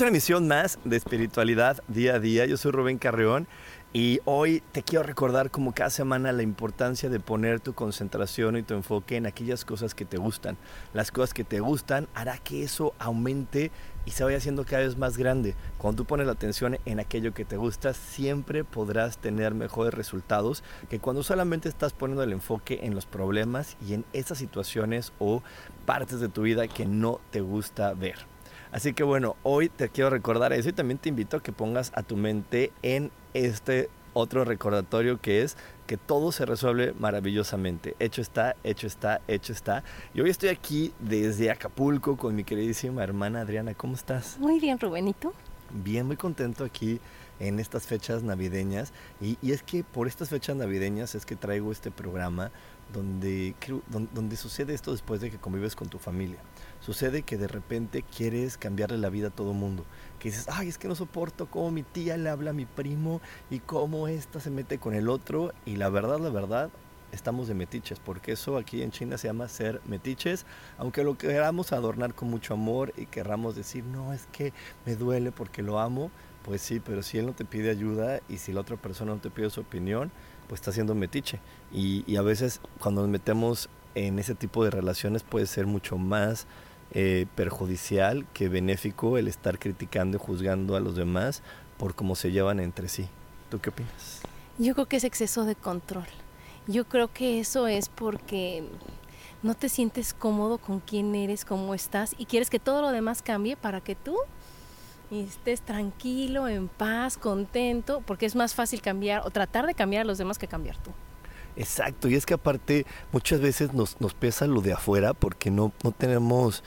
Bienvenidos a una emisión más de Espiritualidad Día a Día. Yo soy Rubén Carreón y hoy te quiero recordar como cada semana la importancia de poner tu concentración y tu enfoque en aquellas cosas que te gustan. Las cosas que te gustan hará que eso aumente y se vaya haciendo cada vez más grande. Cuando tú pones la atención en aquello que te gusta, siempre podrás tener mejores resultados que cuando solamente estás poniendo el enfoque en los problemas y en esas situaciones o partes de tu vida que no te gusta ver. Así que bueno, hoy te quiero recordar eso y también te invito a que pongas a tu mente en este otro recordatorio que es que todo se resuelve maravillosamente. Hecho está, hecho está, hecho está. Y hoy estoy aquí desde Acapulco con mi queridísima hermana Adriana. ¿Cómo estás? Muy bien, Rubenito. Bien, muy contento aquí en estas fechas navideñas. Y, y, es que por estas fechas navideñas es que traigo este programa donde, donde, sucede esto después de que convives con tu familia. Sucede que de repente quieres cambiarle la vida a todo mundo. Que dices, ay, es que no soporto cómo mi tía le habla a mi primo y cómo esta se mete con el otro. Y la verdad, la verdad, estamos de metiches, porque eso aquí en China se llama ser metiches, aunque lo queramos adornar con mucho amor y querramos decir, no, es que me duele porque lo amo, pues sí, pero si él no te pide ayuda y si la otra persona no te pide su opinión, pues está siendo metiche. Y, a veces cuando nos metemos en ese tipo de relaciones puede ser mucho más eh, perjudicial que benéfico el estar criticando y juzgando a los demás por cómo se llevan entre sí. ¿Tú qué opinas? Yo creo que es exceso de control. Yo creo que eso es porque no te sientes cómodo con quién eres, cómo estás y quieres que todo lo demás cambie para que tú estés tranquilo, en paz, contento, porque es más fácil cambiar o tratar de cambiar a los demás que cambiar tú. Exacto, y es que aparte muchas veces nos, nos pesa lo de afuera porque no, no tenemos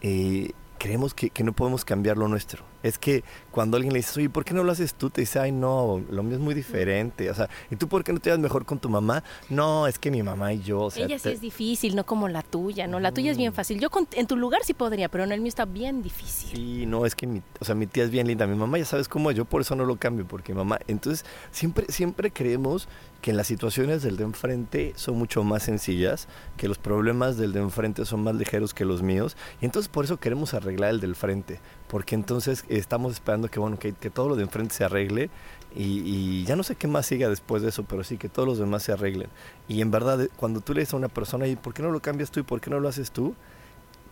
eh, creemos que, que, no podemos cambiar lo nuestro. Es que cuando alguien le dice, oye, ¿por qué no lo haces tú? Te dice, ay, no, lo mío es muy diferente. O sea, ¿y tú por qué no te vas mejor con tu mamá? No, es que mi mamá y yo. O sea, Ella sí es difícil, no como la tuya, ¿no? La tuya es bien mm. fácil. Yo con, en tu lugar sí podría, pero en el mío está bien difícil. Sí, no, es que mi, o sea, mi tía es bien linda. Mi mamá ya sabes cómo es, yo por eso no lo cambio, porque mamá. Entonces, siempre, siempre creemos que las situaciones del de enfrente son mucho más sencillas, que los problemas del de enfrente son más ligeros que los míos, y entonces por eso queremos arreglar el del frente, porque entonces estamos esperando que, bueno, que, que todo lo de enfrente se arregle, y, y, ya no sé qué más siga después de eso, pero sí que todos los demás se arreglen. Y en verdad, cuando tú le dices a una persona, ¿y por qué no lo cambias tú y por qué no lo haces tú?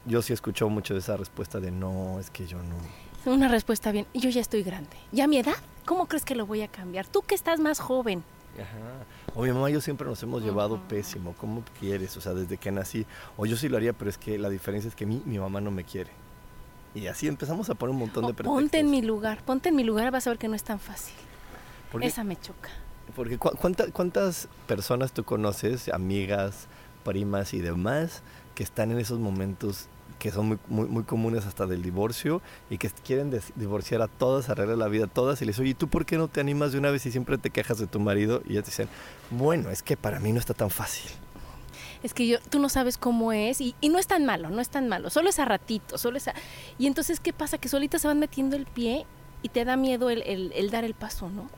Yo sí he escuchado mucho de esa respuesta de no, es que yo no. Una respuesta bien, yo ya estoy grande. ¿Ya a mi edad? ¿Cómo crees que lo voy a cambiar? Tú que estás más joven. Ajá. O mi mamá y yo siempre nos hemos llevado pésimo. ¿Cómo quieres? O sea, desde que nací. O yo sí lo haría, pero es que la diferencia es que mi, mi mamá no me quiere. Y así empezamos a poner un montón de pretextos. Ponte en mi lugar, ponte en mi lugar, vas a ver que no es tan fácil. Porque, Esa me choca. Porque cu ¿cuánta, ¿cuántas personas tú conoces, amigas, primas y demás, que están en esos momentos que son muy, muy, muy, comunes hasta del divorcio y que quieren divorciar a todas, arreglar la vida a todas y les oye, ¿y tú por qué no te animas de una vez y siempre te quejas de tu marido? Y ellas dicen, bueno, es que para mí no está tan fácil. Es que yo, tú no sabes cómo es y, y no es tan malo, no es tan malo, solo es a ratito, solo es a... Y entonces, ¿qué pasa? Que solitas se van metiendo el pie y te da miedo el, el, el dar el paso, ¿no?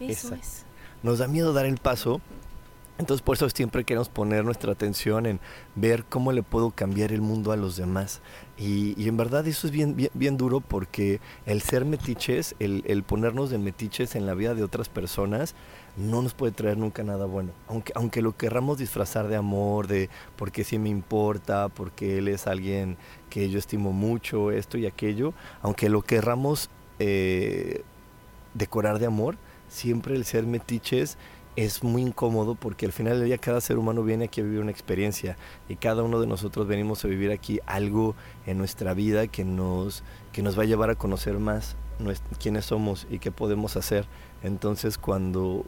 Eso Exacto. es. Nos da miedo dar el paso entonces por eso siempre queremos poner nuestra atención en ver cómo le puedo cambiar el mundo a los demás. Y, y en verdad eso es bien, bien, bien, duro porque el ser metiches, el, el, ponernos de metiches en la vida de otras personas, no nos puede traer nunca nada bueno. Aunque, aunque lo querramos disfrazar de amor, de porque sí me importa, porque él es alguien que yo estimo mucho, esto y aquello, aunque lo querramos eh, decorar de amor, siempre el ser metiches es muy incómodo porque al final del día cada ser humano viene aquí a vivir una experiencia y cada uno de nosotros venimos a vivir aquí algo en nuestra vida que nos, que nos va a llevar a conocer más quiénes somos y qué podemos hacer. Entonces cuando,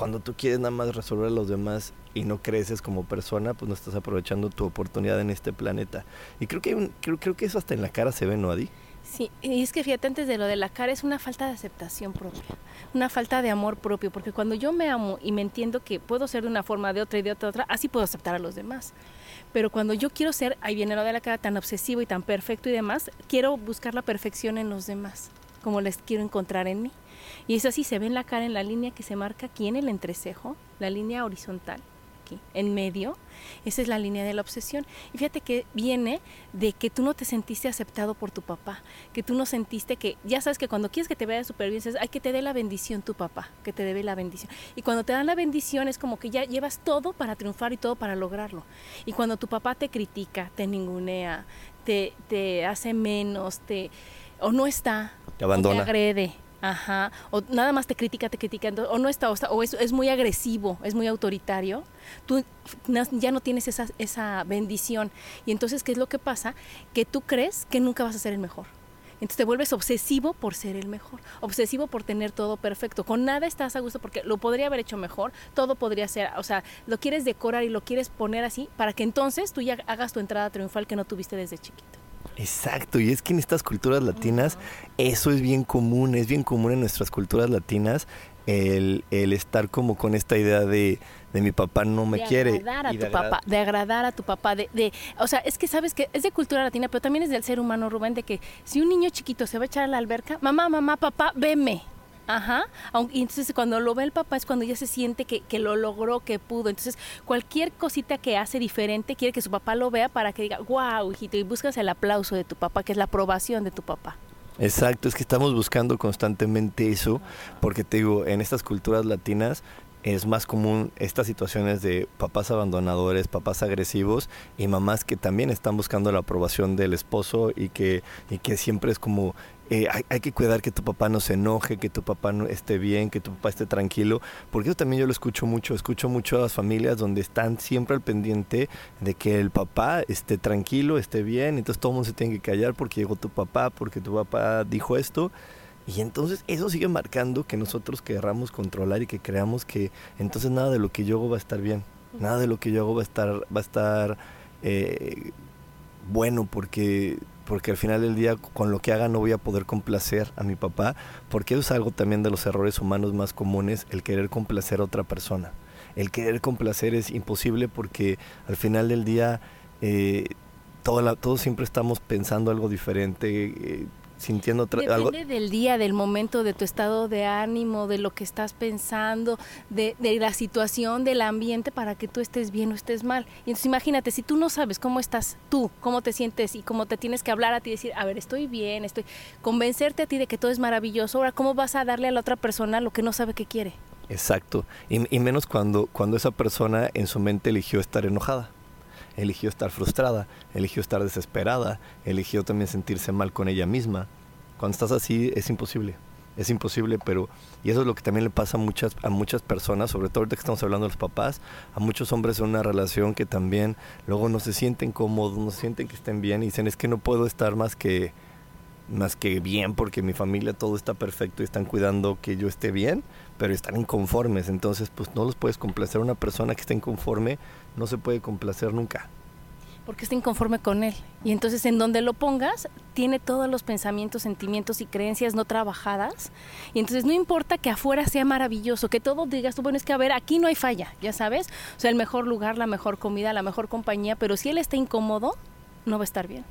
cuando tú quieres nada más resolver a los demás y no creces como persona, pues no estás aprovechando tu oportunidad en este planeta. Y creo que, creo, que eso hasta en la cara se ve, ¿no, Adi? Sí, y es que fíjate, antes de lo de la cara es una falta de aceptación propia, una falta de amor propio, porque cuando yo me amo y me entiendo que puedo ser de una forma, de otra y de otra, otra, así puedo aceptar a los demás. Pero cuando yo quiero ser, ahí viene lo de la cara tan obsesivo y tan perfecto y demás, quiero buscar la perfección en los demás, como les quiero encontrar en mí. Y eso así se ve en la cara, en la línea que se marca aquí en el entrecejo, la línea horizontal en medio, esa es la línea de la obsesión. Y fíjate que viene de que tú no te sentiste aceptado por tu papá, que tú no sentiste que, ya sabes que cuando quieres que te vaya súper bien, hay que te dé la bendición tu papá, que te debe la bendición. Y cuando te dan la bendición es como que ya llevas todo para triunfar y todo para lograrlo. Y cuando tu papá te critica, te ningunea, te, te hace menos, te o no está, te abandona, te agrede, Ajá, o nada más te critica, te critica, o no está, o, es, es, muy agresivo, es muy autoritario, tú ya no tienes esa, esa bendición. Y entonces, ¿qué es lo que pasa? Que tú crees que nunca vas a ser el mejor. Entonces te vuelves obsesivo por ser el mejor, obsesivo por tener todo perfecto. Con nada estás a gusto porque lo podría haber hecho mejor, todo podría ser, o sea, lo quieres decorar y lo quieres poner así para que entonces tú ya hagas tu entrada triunfal que no tuviste desde chiquito. Exacto, y es que en estas culturas latinas eso es bien común, es bien común en nuestras culturas latinas el, estar como con esta idea de, de mi papá no me quiere. Agradar a tu papá, de agradar a tu papá, de, de, o sea, es que sabes que es de cultura latina, pero también es del ser humano, Rubén, de que si un niño chiquito se va a echar a la alberca, mamá, mamá, papá, veme. Ajá. Y entonces cuando lo ve el papá es cuando ya se siente que, que, lo logró, que pudo. Entonces cualquier cosita que hace diferente quiere que su papá lo vea para que diga, wow, hijito, y buscas el aplauso de tu papá, que es la aprobación de tu papá. Exacto, es que estamos buscando constantemente eso, porque te digo, en estas culturas latinas es más común estas situaciones de papás abandonadores, papás agresivos y mamás que también están buscando la aprobación del esposo y que, y que siempre es como eh, hay, que cuidar que tu papá no se enoje, que tu papá no esté bien, que tu papá esté tranquilo, porque eso también yo lo escucho mucho, escucho mucho a las familias donde están siempre al pendiente de que el papá esté tranquilo, esté bien, entonces todo el mundo se tiene que callar porque llegó tu papá, porque tu papá dijo esto. Y entonces eso sigue marcando que nosotros querramos controlar y que creamos que entonces nada de lo que yo hago va a estar bien, nada de lo que yo hago va a estar, va a estar eh, bueno porque porque al final del día con lo que haga no voy a poder complacer a mi papá, porque eso es algo también de los errores humanos más comunes, el querer complacer a otra persona. El querer complacer es imposible porque al final del día eh, todo todos siempre estamos pensando algo diferente, eh, sintiendo Depende del día, del momento, de tu estado de ánimo, de lo que estás pensando, de, la situación, del ambiente para que tú estés bien o estés mal. Y entonces imagínate, si tú no sabes cómo estás tú, cómo te sientes y cómo te tienes que hablar a ti, decir, a ver, estoy bien, estoy... Convencerte a ti de que todo es maravilloso, ahora, ¿cómo vas a darle a la otra persona lo que no sabe que quiere? Exacto, y, y menos cuando, cuando esa persona en su mente eligió estar enojada eligió estar frustrada, eligió estar desesperada, eligió también sentirse mal con ella misma. Cuando estás así es imposible, es imposible, pero y eso es lo que también le pasa a muchas a muchas personas, sobre todo ahorita que estamos hablando de los papás, a muchos hombres en una relación que también luego no se sienten cómodos, no sienten que estén bien y dicen es que no puedo estar más que más que bien porque mi familia todo está perfecto y están cuidando que yo esté bien, pero están inconformes, entonces pues no los puedes complacer. Una persona que está inconforme no se puede complacer nunca. Porque está inconforme con él. Y entonces en donde lo pongas, tiene todos los pensamientos, sentimientos y creencias no trabajadas. Y entonces no importa que afuera sea maravilloso, que todo digas tú, bueno, es que a ver, aquí no hay falla, ya sabes. O sea, el mejor lugar, la mejor comida, la mejor compañía, pero si él está incómodo, no va a estar bien.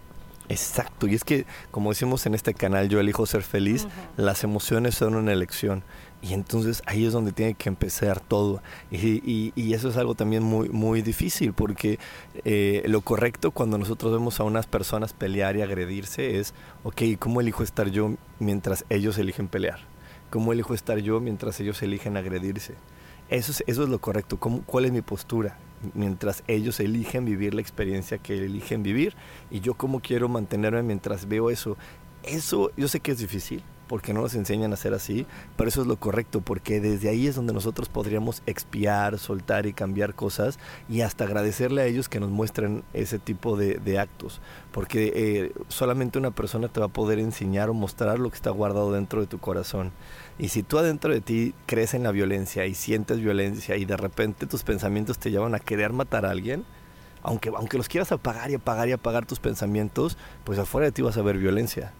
Exacto, y es que como decimos en este canal, yo elijo ser feliz, las emociones son una elección. Y entonces ahí es donde tiene que empezar todo. Y, y, eso es algo también muy, muy difícil, porque eh, lo correcto cuando nosotros vemos a unas personas pelear y agredirse es, ok, ¿cómo elijo estar yo mientras ellos eligen pelear? ¿Cómo elijo estar yo mientras ellos eligen agredirse? Eso es, eso es lo correcto. ¿Cómo, ¿Cuál es mi postura? Mientras ellos eligen vivir la experiencia que eligen vivir y yo cómo quiero mantenerme mientras veo eso. Eso yo sé que es difícil, porque no nos enseñan a ser así, pero eso es lo correcto, porque desde ahí es donde nosotros podríamos expiar, soltar y cambiar cosas y hasta agradecerle a ellos que nos muestren ese tipo de, actos, porque eh, solamente una persona te va a poder enseñar o mostrar lo que está guardado dentro de tu corazón. Y si tú adentro de ti crees en la violencia y sientes violencia y de repente tus pensamientos te llevan a querer matar a alguien, aunque, aunque los quieras apagar y apagar y apagar tus pensamientos, pues afuera de ti vas a ver violencia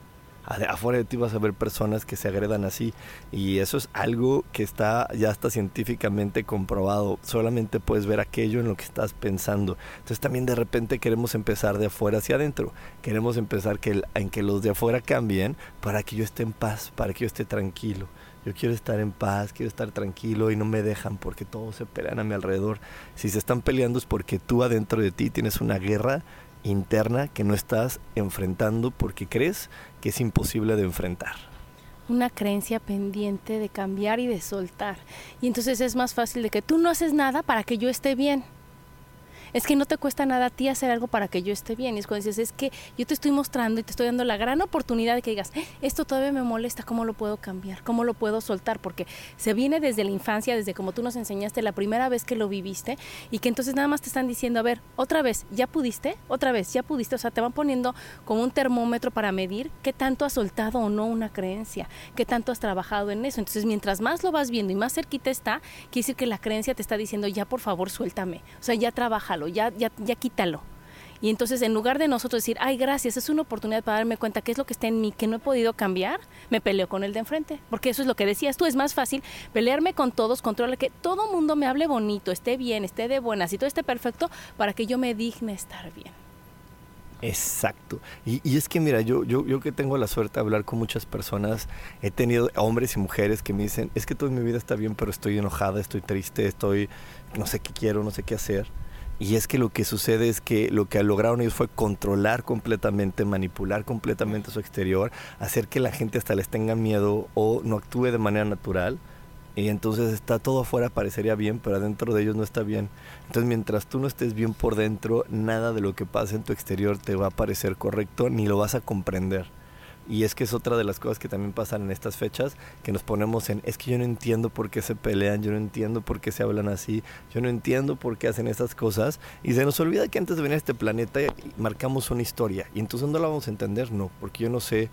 afuera de ti vas a ver personas que se agredan así. Y eso es algo que está ya está científicamente comprobado. Solamente puedes ver aquello en lo que estás pensando. Entonces también de repente queremos empezar de afuera hacia adentro. Queremos empezar que en que los de afuera cambien para que yo esté en paz para que yo esté tranquilo. Yo quiero estar en paz, quiero estar tranquilo y no me dejan porque todos se pelean a mi alrededor. Si se están peleando es porque tú adentro de ti tienes una guerra interna que no estás enfrentando porque crees que es imposible de enfrentar. Una creencia pendiente de cambiar y de soltar. Y entonces es más fácil de que tú no haces nada para que yo esté bien es que no te cuesta nada a ti hacer algo para que yo esté bien. Y es cuando dices, es que yo te estoy mostrando y te estoy dando la gran oportunidad de que digas, eh, esto todavía me molesta, ¿cómo lo puedo cambiar? ¿Cómo lo puedo soltar? Porque se viene desde la infancia, desde como tú nos enseñaste la primera vez que lo viviste y que entonces nada más te están diciendo, a ver, otra vez, ¿ya pudiste? Otra vez, ¿ya pudiste? O sea, te van poniendo como un termómetro para medir qué tanto has soltado o no una creencia, qué tanto has trabajado en eso. Entonces, mientras más lo vas viendo y más cerquita está, quiere decir que la creencia te está diciendo, ya por favor, suéltame. O sea, ya trabaja ya, ya, ya quítalo. Y entonces en lugar de nosotros decir, ay, gracias, es una oportunidad para darme cuenta qué es lo que está en mí, que no he podido cambiar, me peleo con el de enfrente. Porque eso es lo que decías tú, es más fácil pelearme con todos, controlar que todo mundo me hable bonito, esté bien, esté de buenas y todo esté perfecto para que yo me digne estar bien. Exacto. Y, y, es que mira, yo, yo, yo que tengo la suerte de hablar con muchas personas, he tenido hombres y mujeres que me dicen, es que toda mi vida está bien, pero estoy enojada, estoy triste, estoy, no sé qué quiero, no sé qué hacer. Y es que lo que sucede es que lo que lograron ellos fue controlar completamente, manipular completamente su exterior, hacer que la gente hasta les tenga miedo o no actúe de manera natural. Y entonces está todo afuera, parecería bien, pero adentro de ellos no está bien. Entonces mientras tú no estés bien por dentro, nada de lo que pasa en tu exterior te va a parecer correcto ni lo vas a comprender. Y es que es otra de las cosas que también pasan en estas fechas, que nos ponemos en, es que yo no entiendo por qué se pelean, yo no entiendo por qué se hablan así, yo no entiendo por qué hacen esas cosas. Y se nos olvida que antes de venir a este planeta marcamos una historia. Y entonces no la vamos a entender, no, porque yo no sé,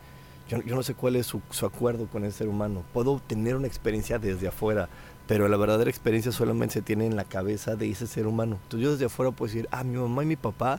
yo, no sé cuál es su, acuerdo con el ser humano. Puedo tener una experiencia desde afuera, pero la verdadera experiencia solamente se tiene en la cabeza de ese ser humano. Entonces yo desde afuera puedo decir, ah, mi mamá y mi papá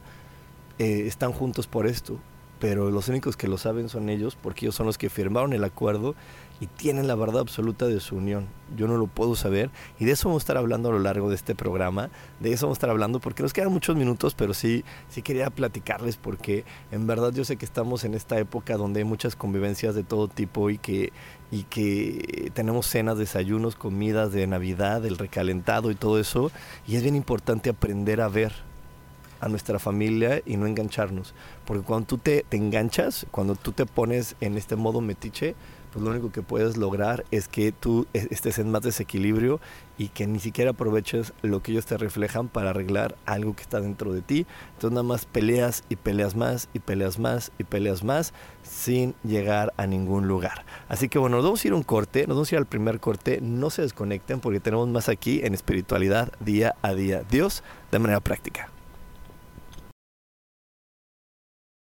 eh, están juntos por esto pero los únicos que lo saben son ellos, porque ellos son los que firmaron el acuerdo y tienen la verdad absoluta de su unión. Yo no lo puedo saber y de eso vamos a estar hablando a lo largo de este programa, de eso vamos a estar hablando porque nos quedan muchos minutos, pero sí, sí quería platicarles porque en verdad yo sé que estamos en esta época donde hay muchas convivencias de todo tipo y que, y que tenemos cenas, desayunos, comidas de Navidad, el recalentado y todo eso, y es bien importante aprender a ver a nuestra familia y no engancharnos. Porque cuando tú te, te, enganchas, cuando tú te pones en este modo metiche, pues lo único que puedes lograr es que tú e, estés en más desequilibrio y que ni siquiera aproveches lo que ellos te reflejan para arreglar algo que está dentro de ti. Entonces nada más peleas y peleas más y peleas más y peleas más sin llegar a ningún lugar. Así que bueno, nos vamos a ir a un corte, nos vamos a ir al primer corte, no se desconecten porque tenemos más aquí en espiritualidad día a día. Dios de manera práctica.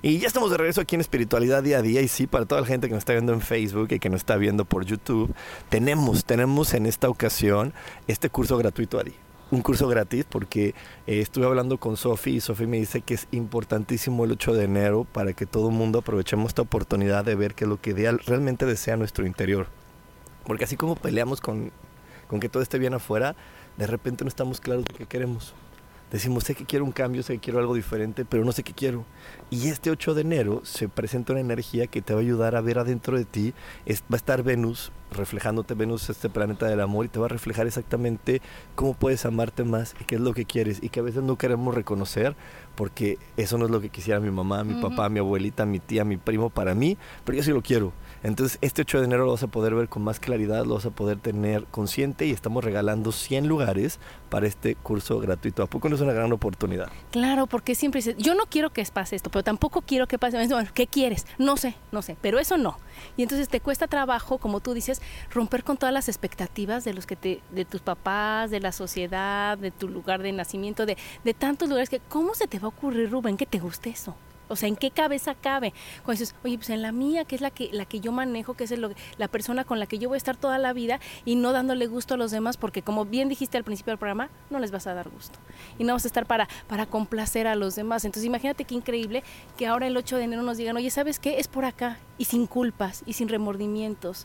Y ya estamos de regreso aquí en Espiritualidad Día a Día. Y sí, para toda la gente que nos está viendo en Facebook y que nos está viendo por YouTube, tenemos, tenemos en esta ocasión este curso gratuito Adi. Un curso gratis porque eh, estuve hablando con Sofi y Sofi me dice que es importantísimo el 8 de enero para que todo el mundo aprovechemos esta oportunidad de ver qué es lo que realmente desea nuestro interior. Porque así como peleamos con, con que todo esté bien afuera, de repente no estamos claros de qué queremos decimos, sé que quiero un cambio, sé que quiero algo diferente, pero no sé qué quiero. Y este 8 de enero se presenta una energía que te va a ayudar a ver adentro de ti. va a estar Venus, reflejándote Venus, este planeta del amor, y te va a reflejar exactamente cómo puedes amarte más y qué es lo que quieres. Y que a veces no queremos reconocer porque eso no es lo que quisiera mi mamá, mi papá, mi abuelita, mi tía, mi primo para mí, pero yo sí lo quiero. Entonces, este 8 de enero lo vas a poder ver con más claridad, lo vas a poder tener consciente y estamos regalando 100 lugares para este curso gratuito. ¿A poco no es una gran oportunidad? Claro, porque siempre dices, yo no quiero que pase esto, pero tampoco quiero que pase. Bueno, ¿Qué quieres? No sé, no sé, pero eso no. Y entonces te cuesta trabajo, como tú dices, romper con todas las expectativas de los que te, de tus papás, de la sociedad, de tu lugar de nacimiento, de, de tantos lugares que, ¿cómo se te va a ocurrir, Rubén, que te guste eso? O sea, ¿en qué cabeza cabe? Cuando dices, oye, pues en la mía, que es la que, la que yo manejo, que es el, la persona con la que yo voy a estar toda la vida y no dándole gusto a los demás, porque como bien dijiste al principio del programa, no les vas a dar gusto. Y no vas a estar para, para complacer a los demás. Entonces imagínate qué increíble que ahora el 8 de enero nos digan, oye, ¿sabes qué? Es por acá. Y sin culpas y sin remordimientos.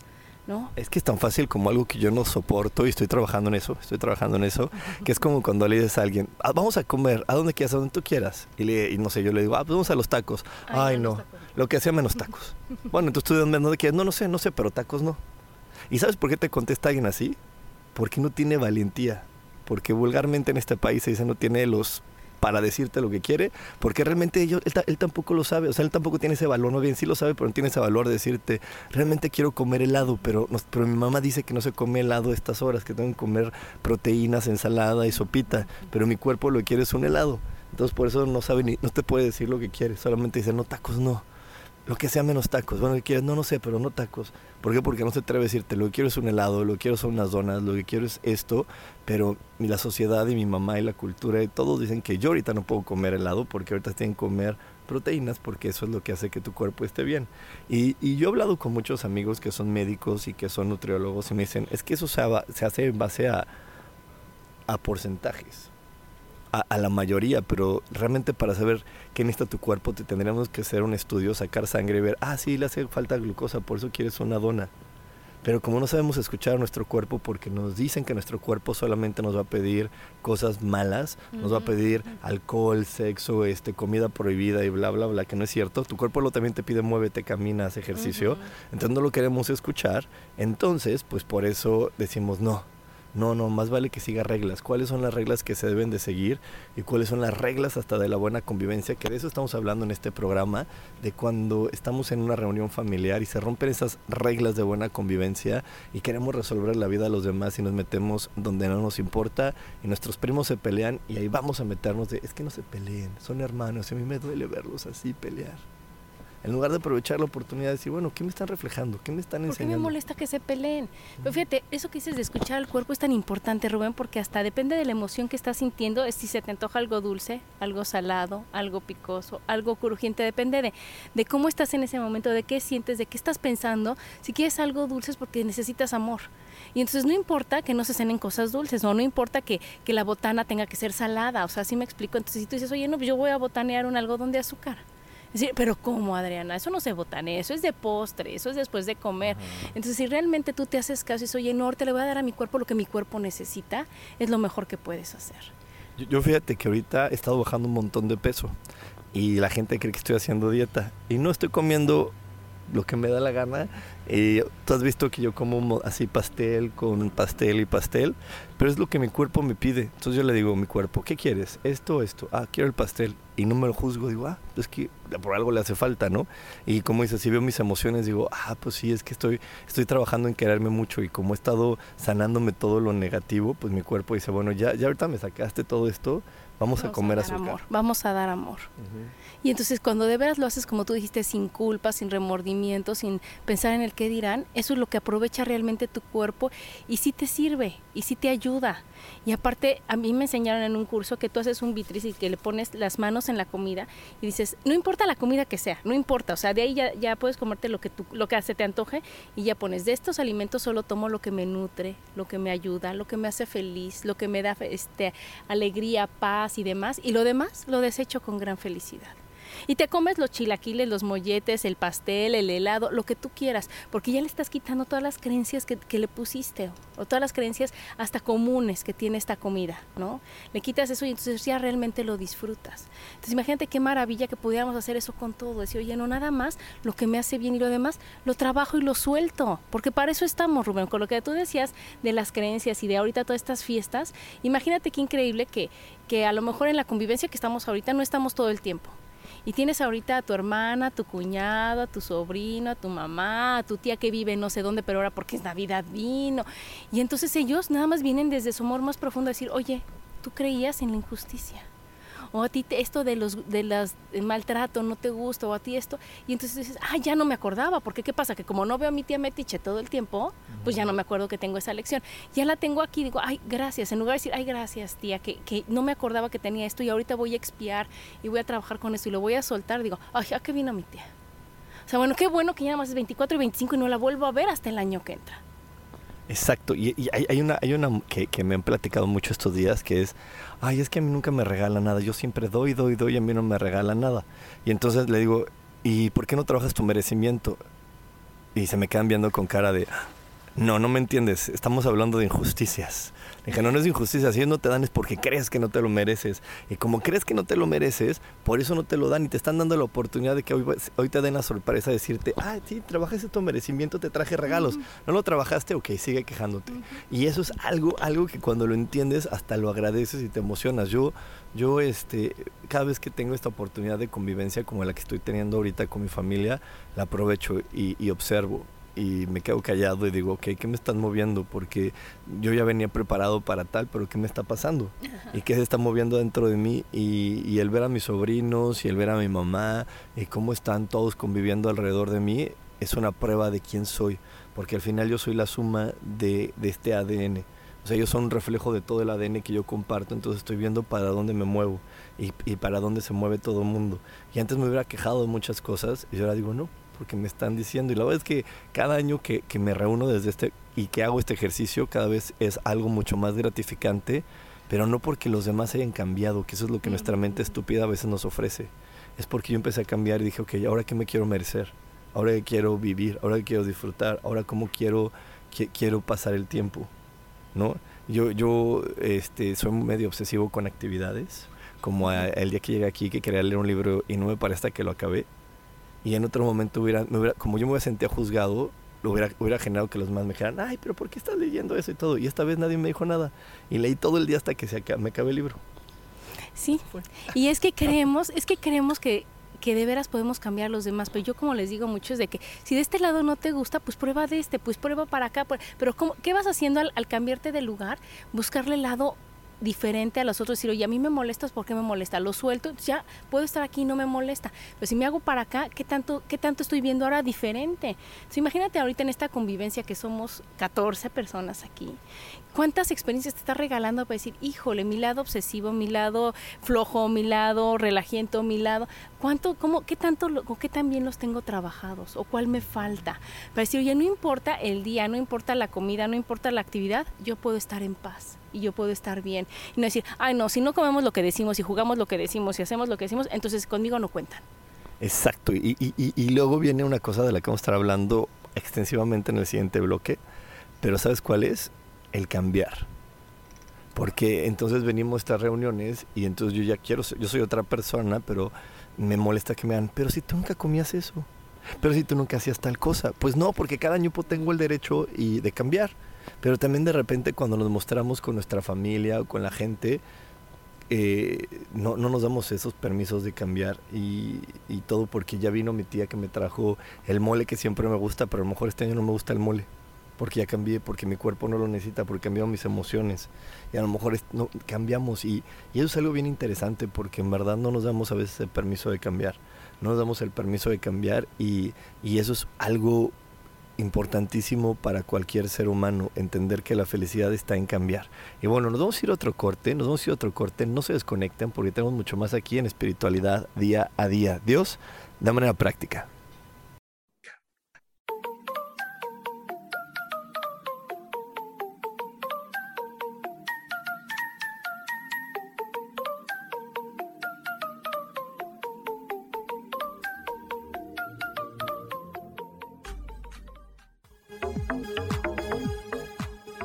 Es que es tan fácil como algo que yo no soporto y estoy trabajando en eso, estoy trabajando en eso, que es como cuando le dices a alguien, ah, vamos a comer, ¿a dónde quieras? A donde tú quieras. Y, le, no sé, yo le digo, ah, pues vamos a los tacos. Ay, no, lo que hacía menos tacos. bueno, entonces tú de dónde quieres? No, no sé, no sé, pero tacos no. ¿Y sabes por qué te contesta alguien así? Porque no tiene valentía. Porque vulgarmente en este país se dice no tiene los para decirte lo que quiere, porque realmente él, él, tampoco lo sabe, o sea, él tampoco tiene ese valor, no bien sí lo sabe, pero no tiene ese valor de decirte, realmente quiero comer helado, pero, pero mi mamá dice que no se come helado estas horas, que tengo que comer proteínas, ensalada y sopita, pero mi cuerpo lo que quiere es un helado. Entonces por eso no sabe ni, no te puede decir lo que quiere, solamente dice, no, tacos no lo que sea menos tacos. Bueno, ¿qué quieres? No, no sé, pero no tacos. ¿Por qué? Porque no se atreve a decirte, lo que quiero es un helado, lo que quiero son unas donas, lo que quiero es esto, pero la sociedad y mi mamá y la cultura y todos dicen que yo ahorita no puedo comer helado porque ahorita tienen que comer proteínas porque eso es lo que hace que tu cuerpo esté bien. Y, yo he hablado con muchos amigos que son médicos y que son nutriólogos y me dicen, es que eso se, se hace en base a, a porcentajes a, la mayoría, pero realmente para saber qué necesita tu cuerpo te tendríamos que hacer un estudio, sacar sangre y ver, ah, sí, le hace falta glucosa, por eso quieres una dona. Pero como no sabemos escuchar a nuestro cuerpo porque nos dicen que nuestro cuerpo solamente nos va a pedir cosas malas, nos va a pedir alcohol, sexo, este, comida prohibida y bla, bla, bla, que no es cierto. Tu cuerpo lo también te pide muévete, camina, haz ejercicio. Entonces no lo queremos escuchar. Entonces, pues por eso decimos no no, no, más vale que siga reglas. ¿Cuáles son las reglas que se deben de seguir? Y cuáles son las reglas hasta de la buena convivencia, que de eso estamos hablando en este programa, de cuando estamos en una reunión familiar y se rompen esas reglas de buena convivencia y queremos resolver la vida a los demás y nos metemos donde no nos importa y nuestros primos se pelean y ahí vamos a meternos de, es que no se peleen, son hermanos y a mí me duele verlos así pelear en lugar de aprovechar la oportunidad de decir, bueno, ¿qué me están reflejando? ¿Qué me están enseñando? ¿Por qué me molesta que se peleen? Pero fíjate, eso que dices de escuchar al cuerpo es tan importante, Rubén, porque hasta depende de la emoción que estás sintiendo, es si se te antoja algo dulce, algo salado, algo picoso, algo crujiente, depende de, de cómo estás en ese momento, de qué sientes, de qué estás pensando. Si quieres algo dulce es porque necesitas amor. Y entonces no importa que no se cenen cosas dulces, o no importa que, que la botana tenga que ser salada, o sea, así me explico. Entonces si tú dices, oye, no, pues yo voy a botanear un algodón de azúcar Decir, pero ¿cómo, Adriana? Eso no se botane, eso es de postre, eso es después de comer. Entonces, si realmente tú te haces caso y dices, oye, Norte, le voy a dar a mi cuerpo lo que mi cuerpo necesita, es lo mejor que puedes hacer. Yo, fíjate que ahorita he estado bajando un montón de peso y la gente cree que estoy haciendo dieta y no estoy comiendo lo que me da la gana Y tú has visto que yo como así pastel con pastel y pastel, pero es lo que mi cuerpo me pide. Entonces yo le digo a mi cuerpo, ¿qué quieres? Esto, esto. Ah, quiero el pastel. Y no me lo juzgo, digo, ah, es que por algo le hace falta, ¿no? Y como dices, si veo mis emociones, digo, ah, pues sí, es que estoy, estoy trabajando en quererme mucho y como he estado sanándome todo lo negativo, pues mi cuerpo dice, bueno, ya, ya ahorita me sacaste todo esto, vamos, a comer a Amor. Vamos a dar amor. Y entonces cuando de veras lo haces como tú dijiste, sin culpa, sin remordimiento, sin pensar en el qué dirán, eso es lo que aprovecha realmente tu cuerpo y sí te sirve y sí te ayuda. Y aparte, a mí me enseñaron en un curso que tú haces un vitris y que le pones las manos en la comida y dices, no importa la comida que sea, no importa, o sea, de ahí ya, ya puedes comerte lo que, tú, lo que se te antoje y ya pones, de estos alimentos solo tomo lo que me nutre, lo que me ayuda, lo que me hace feliz, lo que me da este, alegría, paz y demás, y lo demás lo desecho con gran felicidad y te comes los chilaquiles, los molletes, el pastel, el helado, lo que tú quieras, porque ya le estás quitando todas las creencias que, le pusiste o todas las creencias hasta comunes que tiene esta comida, ¿no? Le quitas eso y entonces ya realmente lo disfrutas. Entonces imagínate qué maravilla que pudiéramos hacer eso con todo, decir, oye, no nada más lo que me hace bien y lo demás lo trabajo y lo suelto, porque para eso estamos, Rubén, con lo que tú decías de las creencias y de ahorita todas estas fiestas, imagínate qué increíble que, que a lo mejor en la convivencia que estamos ahorita no estamos todo el tiempo, y tienes ahorita a tu hermana, a tu cuñado, a tu sobrino, a tu mamá, a tu tía que vive no sé dónde, pero ahora porque es Navidad vino. Y entonces ellos nada más vienen desde su amor más profundo a decir, oye, tú creías en la injusticia o a ti esto de los de las maltrato no te gusta o a ti esto y entonces dices ah ya no me acordaba porque qué pasa que como no veo a mi tía Metiche todo el tiempo pues ya no me acuerdo que tengo esa lección. Ya la tengo aquí digo ay gracias en lugar de decir ay gracias tía que, que no me acordaba que tenía esto y ahorita voy a expiar y voy a trabajar con esto y lo voy a soltar digo ay ya que vino mi tía o sea bueno qué bueno que ya nada más es 24 y 25 y no la vuelvo a ver hasta el año que entra Exacto, y, hay, una, hay una que, que, me han platicado mucho estos días que es, ay, es que a mí nunca me regala nada, yo siempre doy, doy, doy y a mí no me regala nada. Y entonces le digo, ¿y por qué no trabajas tu merecimiento? Y se me quedan viendo con cara de, no, no me entiendes, estamos hablando de injusticias. Dije, no, no es injusticia, si ellos no te dan es porque crees que no te lo mereces. Y como crees que no te lo mereces, por eso no te lo dan y te están dando la oportunidad de que hoy, hoy te den la sorpresa de decirte, ah, sí, trabajaste tu merecimiento, te traje regalos. No lo trabajaste, ok, sigue quejándote. Y eso es algo, algo que cuando lo entiendes hasta lo agradeces y te emocionas. Yo, yo este, cada vez que tengo esta oportunidad de convivencia como la que estoy teniendo ahorita con mi familia, la aprovecho y, y observo y me quedo callado y digo, ok, ¿qué me están moviendo? Porque yo ya venía preparado para tal, pero ¿qué me está pasando? ¿Y qué se está moviendo dentro de mí? Y, el ver a mis sobrinos y el ver a mi mamá y cómo están todos conviviendo alrededor de mí es una prueba de quién soy, porque al final yo soy la suma de, este ADN. O sea, yo soy un reflejo de todo el ADN que yo comparto, entonces estoy viendo para dónde me muevo y, y para dónde se mueve todo el mundo. Y antes me hubiera quejado de muchas cosas y ahora digo, no, porque me están diciendo. Y la verdad es que cada año que, que, me reúno desde este y que hago este ejercicio, cada vez es algo mucho más gratificante, pero no porque los demás hayan cambiado, que eso es lo que nuestra mente estúpida a veces nos ofrece. Es porque yo empecé a cambiar y dije, ok, ahora qué me quiero merecer, ahora que quiero vivir, ahora que quiero disfrutar, ahora cómo quiero, quiero pasar el tiempo, ¿no? Yo, yo este, soy medio obsesivo con actividades, como el día que llegué aquí que quería leer un libro y no me parece que lo acabé y en otro momento hubiera, como yo me hubiera sentido juzgado, lo hubiera, hubiera generado que los demás me dijeran, ay, pero ¿por qué estás leyendo eso y todo? Y esta vez nadie me dijo nada. Y leí todo el día hasta que se me acabé el libro. Sí, y es que creemos, es que creemos que, que de veras podemos cambiar a los demás, pero yo como les digo mucho es de que si de este lado no te gusta, pues prueba de este, pues prueba para acá, pero ¿cómo, ¿qué vas haciendo al, al cambiarte de lugar? Buscarle el lado diferente a los otros, decir, oye, a mí me molestas, ¿por qué me molesta? Lo suelto, ya puedo estar aquí y no me molesta. Pero si me hago para acá, ¿qué tanto, qué tanto estoy viendo ahora diferente? imagínate ahorita en esta convivencia que somos 14 personas aquí, ¿cuántas experiencias te estás regalando para decir, híjole, mi lado obsesivo, mi lado flojo, mi lado relajiento, mi lado, ¿cuánto, cómo, qué tanto, o qué tan bien los tengo trabajados? ¿O cuál me falta? Para decir, oye, no importa el día, no importa la comida, no importa la actividad, yo puedo estar en paz y yo puedo estar bien. Y no decir, ay, no, si no comemos lo que decimos y jugamos lo que decimos y hacemos lo que decimos, entonces conmigo no cuentan. Exacto. Y, y, y, luego viene una cosa de la que vamos a estar hablando extensivamente en el siguiente bloque. Pero ¿sabes cuál es? El cambiar. Porque entonces venimos a estas reuniones y entonces yo ya quiero, yo soy otra persona, pero me molesta que me hagan, pero si tú nunca comías eso. pero si tú nunca hacías tal cosa. Pues no, porque cada año tengo el derecho y de cambiar. Pero también de repente cuando nos mostramos con nuestra familia o con la gente, eh, no, no, nos damos esos permisos de cambiar y, y, todo porque ya vino mi tía que me trajo el mole que siempre me gusta, pero a lo mejor este año no me gusta el mole porque ya cambié, porque mi cuerpo no lo necesita, porque cambiado mis emociones y a lo mejor no, cambiamos y, y, eso es algo bien interesante porque en verdad no nos damos a veces el permiso de cambiar, no nos damos el permiso de cambiar y, y eso es algo importantísimo para cualquier ser humano, entender que la felicidad está en cambiar. Y bueno, nos vamos a ir a otro corte, nos vamos a ir a otro corte, no se desconecten porque tenemos mucho más aquí en espiritualidad día a día. Dios, de manera práctica.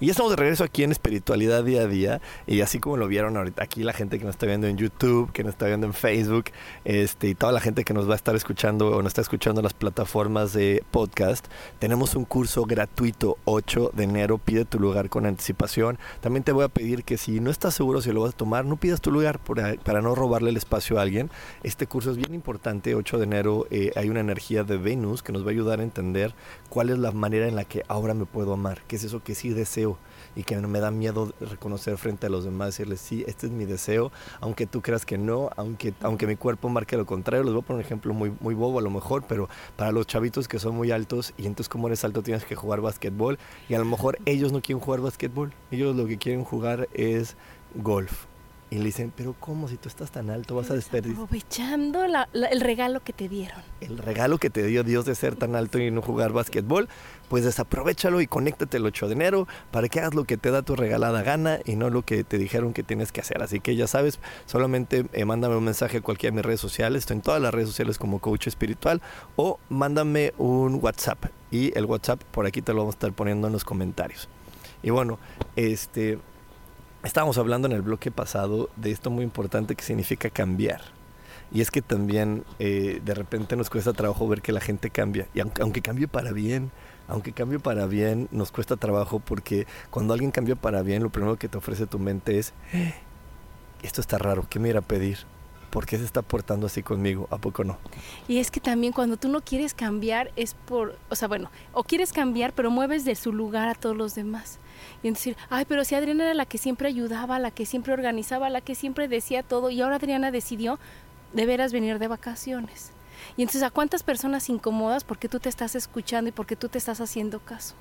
Y ya estamos de regreso aquí en Espiritualidad Día a Día. Y así como lo vieron ahorita aquí, la gente que nos está viendo en YouTube, que nos está viendo en Facebook, este, y toda la gente que nos va a estar escuchando o nos está escuchando en las plataformas de podcast, tenemos un curso gratuito 8 de enero. Pide tu lugar con anticipación. También te voy a pedir que si no estás seguro si lo vas a tomar, no pidas tu lugar para no robarle el espacio a alguien. Este curso es bien importante. 8 de enero eh, hay una energía de Venus que nos va a ayudar a entender cuál es la manera en la que ahora me puedo amar. ¿Qué es eso que sí deseo? Y que me da miedo reconocer frente a los demás, decirles, sí, este es mi deseo, aunque tú creas que no, aunque, aunque mi cuerpo marque lo contrario. Les voy a poner un ejemplo muy, muy bobo a lo mejor, pero para los chavitos que son muy altos y entonces como eres alto tienes que jugar básquetbol y a lo mejor ellos no quieren jugar básquetbol, ellos lo que quieren jugar es golf. Y le dicen, pero ¿cómo si tú estás tan alto vas a desperdiciar? Aprovechando el regalo que te dieron. El regalo que te dio Dios de ser tan alto y no jugar básquetbol, pues desaprovechalo y conéctate el 8 de enero para que hagas lo que te da tu regalada gana y no lo que te dijeron que tienes que hacer. Así que ya sabes, solamente eh, mándame un mensaje a cualquiera de mis redes sociales, estoy en todas las redes sociales como coach espiritual o mándame un WhatsApp y el WhatsApp por aquí te lo vamos a estar poniendo en los comentarios. Y bueno, este Estábamos hablando en el bloque pasado de esto muy importante que significa cambiar. Y es que también eh, de repente nos cuesta trabajo ver que la gente cambia. Y aunque, aunque cambie para bien, aunque cambie para bien, nos cuesta trabajo porque cuando alguien cambia para bien, lo primero que te ofrece tu mente es, eh, esto está raro, ¿qué me irá a pedir? ¿por qué se está portando así conmigo? ¿A poco no? Y es que también cuando tú no quieres cambiar es por, o sea, bueno, o quieres cambiar, pero mueves de su lugar a todos los demás. Y decir, ay, pero si Adriana era la que siempre ayudaba, la que siempre organizaba, la que siempre decía todo, y ahora Adriana decidió de veras venir de vacaciones. Y entonces, ¿a cuántas personas incomodas porque tú te estás escuchando y porque tú te estás haciendo caso?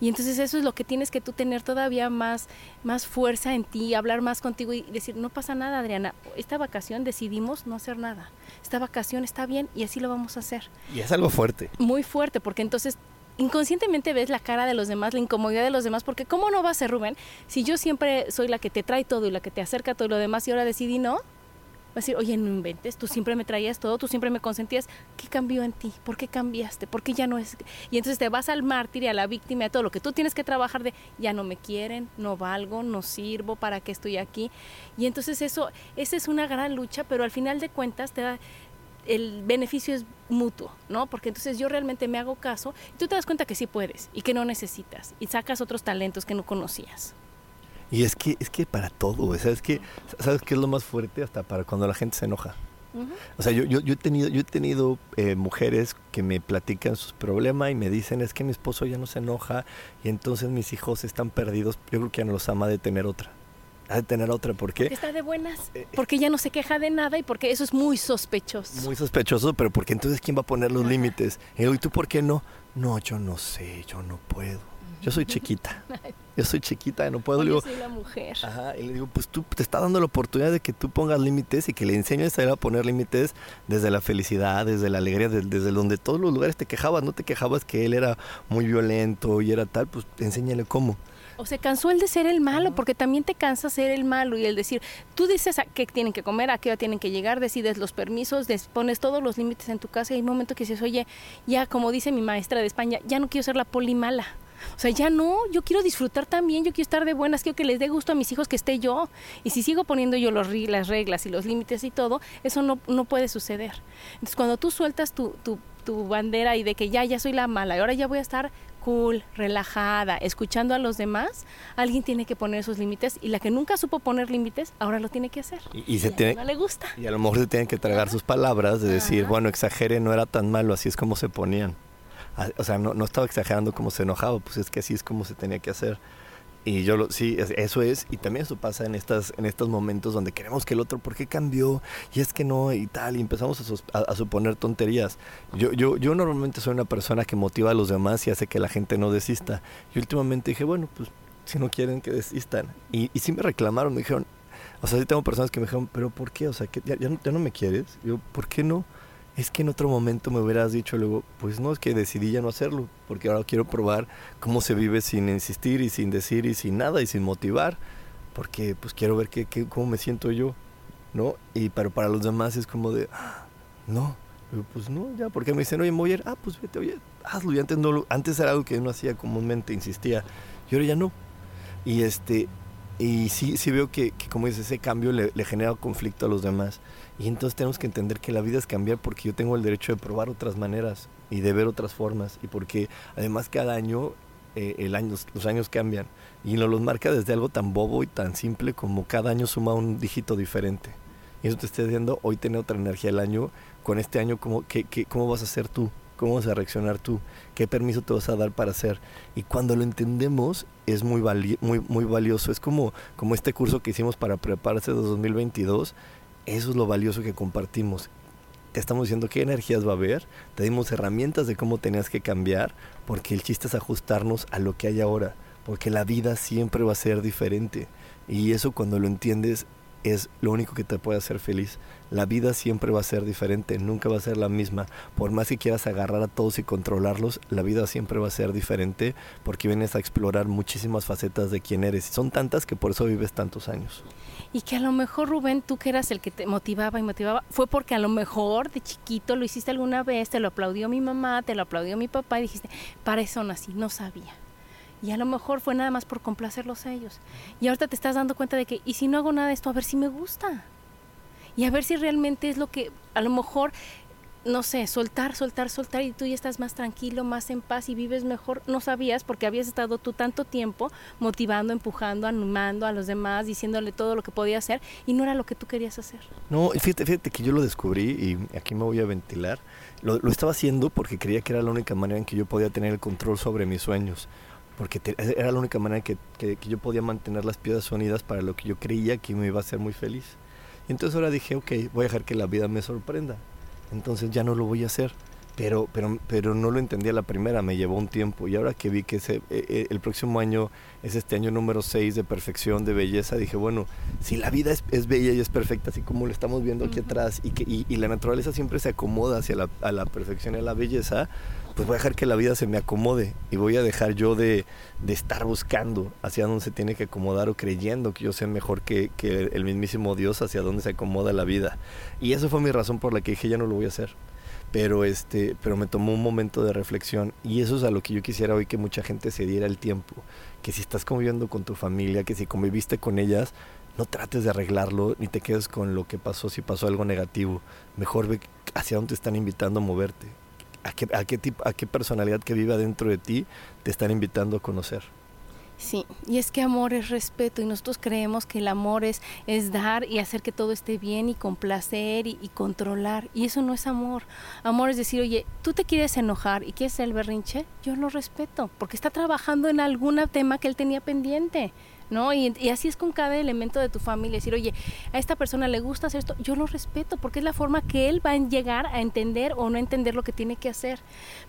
Y entonces eso es lo que tienes que tú tener todavía más, más fuerza en ti, hablar más contigo y decir, no pasa nada, Adriana, esta vacación decidimos no hacer nada. Esta vacación está bien y así lo vamos a hacer. Y es algo fuerte. Muy fuerte, porque entonces inconscientemente ves la cara de los demás, la incomodidad de los demás, porque ¿cómo no va a ser Rubén si yo siempre soy la que te trae todo y la que te acerca todo lo demás y ahora decidí no? Va a decir, oye, no inventes, tú siempre me traías todo, tú siempre me consentías. ¿Qué cambió en ti? ¿Por qué cambiaste? ¿Por qué ya no es? Y entonces te vas al mártir y a la víctima, a todo lo que tú tienes que trabajar de, ya no me quieren, no valgo, no sirvo, ¿para qué estoy aquí? Y entonces eso, esa es una gran lucha, pero al final de cuentas te da, el beneficio es mutuo, ¿no? Porque entonces yo realmente me hago caso y tú te das cuenta que sí puedes y que no necesitas y sacas otros talentos que no conocías. Y es que, es que para todo, ¿sabes qué? ¿Sabes qué es lo más fuerte? Hasta para cuando la gente se enoja. O sea, yo, yo, yo, he tenido, yo he tenido eh, mujeres que me platican sus problemas y me dicen es que mi esposo ya no se enoja y entonces mis hijos están perdidos. Yo creo que ya no los ama de tener otra. Ha de tener otra, ¿por qué? Porque está de buenas, eh, porque ya no se queja de nada y porque eso es muy sospechoso. Muy sospechoso, pero porque entonces ¿quién va a poner los límites? Y tú por qué no? No, yo no sé, yo no puedo. Yo soy chiquita. Yo soy chiquita, no puedo. Yo soy la mujer. Ajá, y le digo, pues tú te está dando la oportunidad de que tú pongas límites y que le enseñes a él a poner límites desde la felicidad, desde la alegría, desde, donde todos los lugares te quejabas. No te quejabas que él era muy violento y era tal, pues enséñale cómo. O se cansó el de ser el malo, porque también te cansa ser el malo y el decir, tú dices a qué tienen que comer, a qué hora tienen que llegar, decides los permisos, pones todos los límites en tu casa y hay un momento que dices, oye, ya como dice mi maestra de España, ya no quiero ser la poli mala. O sea, ya no, yo quiero disfrutar también, yo quiero estar de buenas, quiero que les dé gusto a mis hijos que esté yo. Y si sigo poniendo yo los, las reglas y los límites y todo, eso no, no puede suceder. Entonces, cuando tú sueltas tu, tu, tu bandera y de que ya, ya soy la mala, y ahora ya voy a estar cool, relajada, escuchando a los demás, alguien tiene que poner esos límites y la que nunca supo poner límites, ahora lo tiene que hacer. Y, se tiene, no le gusta. Y a lo mejor se tienen que tragar sus palabras de decir, bueno, exagere, no era tan malo, así es como se ponían o sea, no, no, estaba exagerando como se enojaba, pues es que así es como se tenía que hacer. Y yo lo, sí, eso es, y también eso pasa en estas, en estos momentos donde queremos que el otro, ¿por qué cambió? Y es que no, y tal, y empezamos a, a, suponer tonterías. Yo, yo, yo normalmente soy una persona que motiva a los demás y hace que la gente no desista. Y últimamente dije, bueno, pues si no quieren que desistan. Y, y sí me reclamaron, me dijeron, o sea, sí tengo personas que me dijeron, pero ¿por qué? O sea, que ya, ya, no, ya no me quieres. Yo, ¿por qué no? Es que en otro momento me hubieras dicho luego, pues no, es que decidí ya no hacerlo, porque ahora quiero probar cómo se vive sin insistir y sin decir y sin nada y sin motivar, porque pues quiero ver qué, cómo me siento yo, ¿no? Y pero para los demás es como de, ah, no, pues no, ya, porque me dicen, oye, me ah, pues vete, oye, hazlo, y antes, antes era algo que yo no hacía comúnmente, insistía, y ahora ya no. Y este, y sí, sí veo que, como dices, ese cambio le, le genera conflicto a los demás. Y entonces tenemos que entender que la vida es cambiar porque yo tengo el derecho de probar otras maneras y de ver otras formas. Y porque además cada año, eh, el año los años cambian. Y nos los marca desde algo tan bobo y tan simple como cada año suma un dígito diferente. Y eso te está diciendo, hoy tiene otra energía el año, con este año, ¿cómo, qué, qué, ¿cómo vas a hacer tú? ¿Cómo vas a reaccionar tú? ¿Qué permiso te vas a dar para hacer? Y cuando lo entendemos es muy, muy, muy valioso. Es como, como este curso que hicimos para prepararse de 2022 eso es lo valioso que compartimos. Te estamos diciendo qué energías va a haber, te dimos herramientas de cómo tenías que cambiar, porque el chiste es ajustarnos a lo que hay ahora, porque la vida siempre va a ser diferente. Y eso cuando lo entiendes es lo único que te puede hacer feliz. La vida siempre va a ser diferente, nunca va a ser la misma. Por más que quieras agarrar a todos y controlarlos, la vida siempre va a ser diferente porque vienes a explorar muchísimas facetas de quién eres. Son tantas que por eso vives tantos años y que a lo mejor Rubén, tú que eras el que te motivaba y motivaba, fue porque a lo mejor de chiquito lo hiciste alguna vez, te lo aplaudió mi mamá, te lo aplaudió mi papá y dijiste, para eso nací, no sabía. Y a lo mejor fue nada más por complacerlos a ellos. Y ahorita te estás dando cuenta de que, y si no hago nada de esto, a ver si me gusta. Y a ver si realmente es lo que, a lo mejor no sé, soltar, soltar, soltar y tú ya estás más tranquilo, más en paz y vives mejor. No sabías porque habías estado tú tanto tiempo motivando, empujando, animando a los demás, diciéndole todo lo que podía hacer y no era lo que tú querías hacer. No, fíjate, fíjate que yo lo descubrí y aquí me voy a ventilar. Lo, lo estaba haciendo porque creía que era la única manera en que yo podía tener el control sobre mis sueños porque era la única manera que, que, que, yo podía mantener las piedras unidas para lo que yo creía que me iba a hacer muy feliz. Entonces ahora dije, ok, voy a dejar que la vida me sorprenda entonces ya no lo voy a hacer. Pero, pero, pero no lo entendía la primera, me llevó un tiempo. Y ahora que vi que ese, e, e, el próximo año es este año número 6 de perfección, de belleza, dije, bueno, si la vida es, es bella y es perfecta, así como lo estamos viendo aquí atrás, y, que, y, y, la naturaleza siempre se acomoda hacia la, a la perfección y a la belleza, pues voy a dejar que la vida se me acomode y voy a dejar yo de, de estar buscando hacia dónde se tiene que acomodar o creyendo que yo sé mejor que, que, el mismísimo Dios hacia dónde se acomoda la vida. Y esa fue mi razón por la que dije ya no lo voy a hacer. Pero, este, pero me tomó un momento de reflexión y eso es a lo que yo quisiera hoy que mucha gente se diera el tiempo. Que si estás conviviendo con tu familia, que si conviviste con ellas, no trates de arreglarlo ni te quedes con lo que pasó si pasó algo negativo. Mejor ve hacia dónde te están invitando a moverte a qué, a qué, tipo, a qué personalidad que vive dentro de ti te están invitando a conocer. Sí, y es que amor es respeto y nosotros creemos que el amor es, es dar y hacer que todo esté bien y complacer y, y, controlar. Y eso no es amor. Amor es decir, oye, tú te quieres enojar y quieres el berrinche, yo lo respeto, porque está trabajando en algún tema que él tenía pendiente. ¿No? Y, así es con cada elemento de tu familia, decir, oye, a esta persona le gusta hacer esto, yo lo respeto, porque es la forma que él va a llegar a entender o no entender lo que tiene que hacer.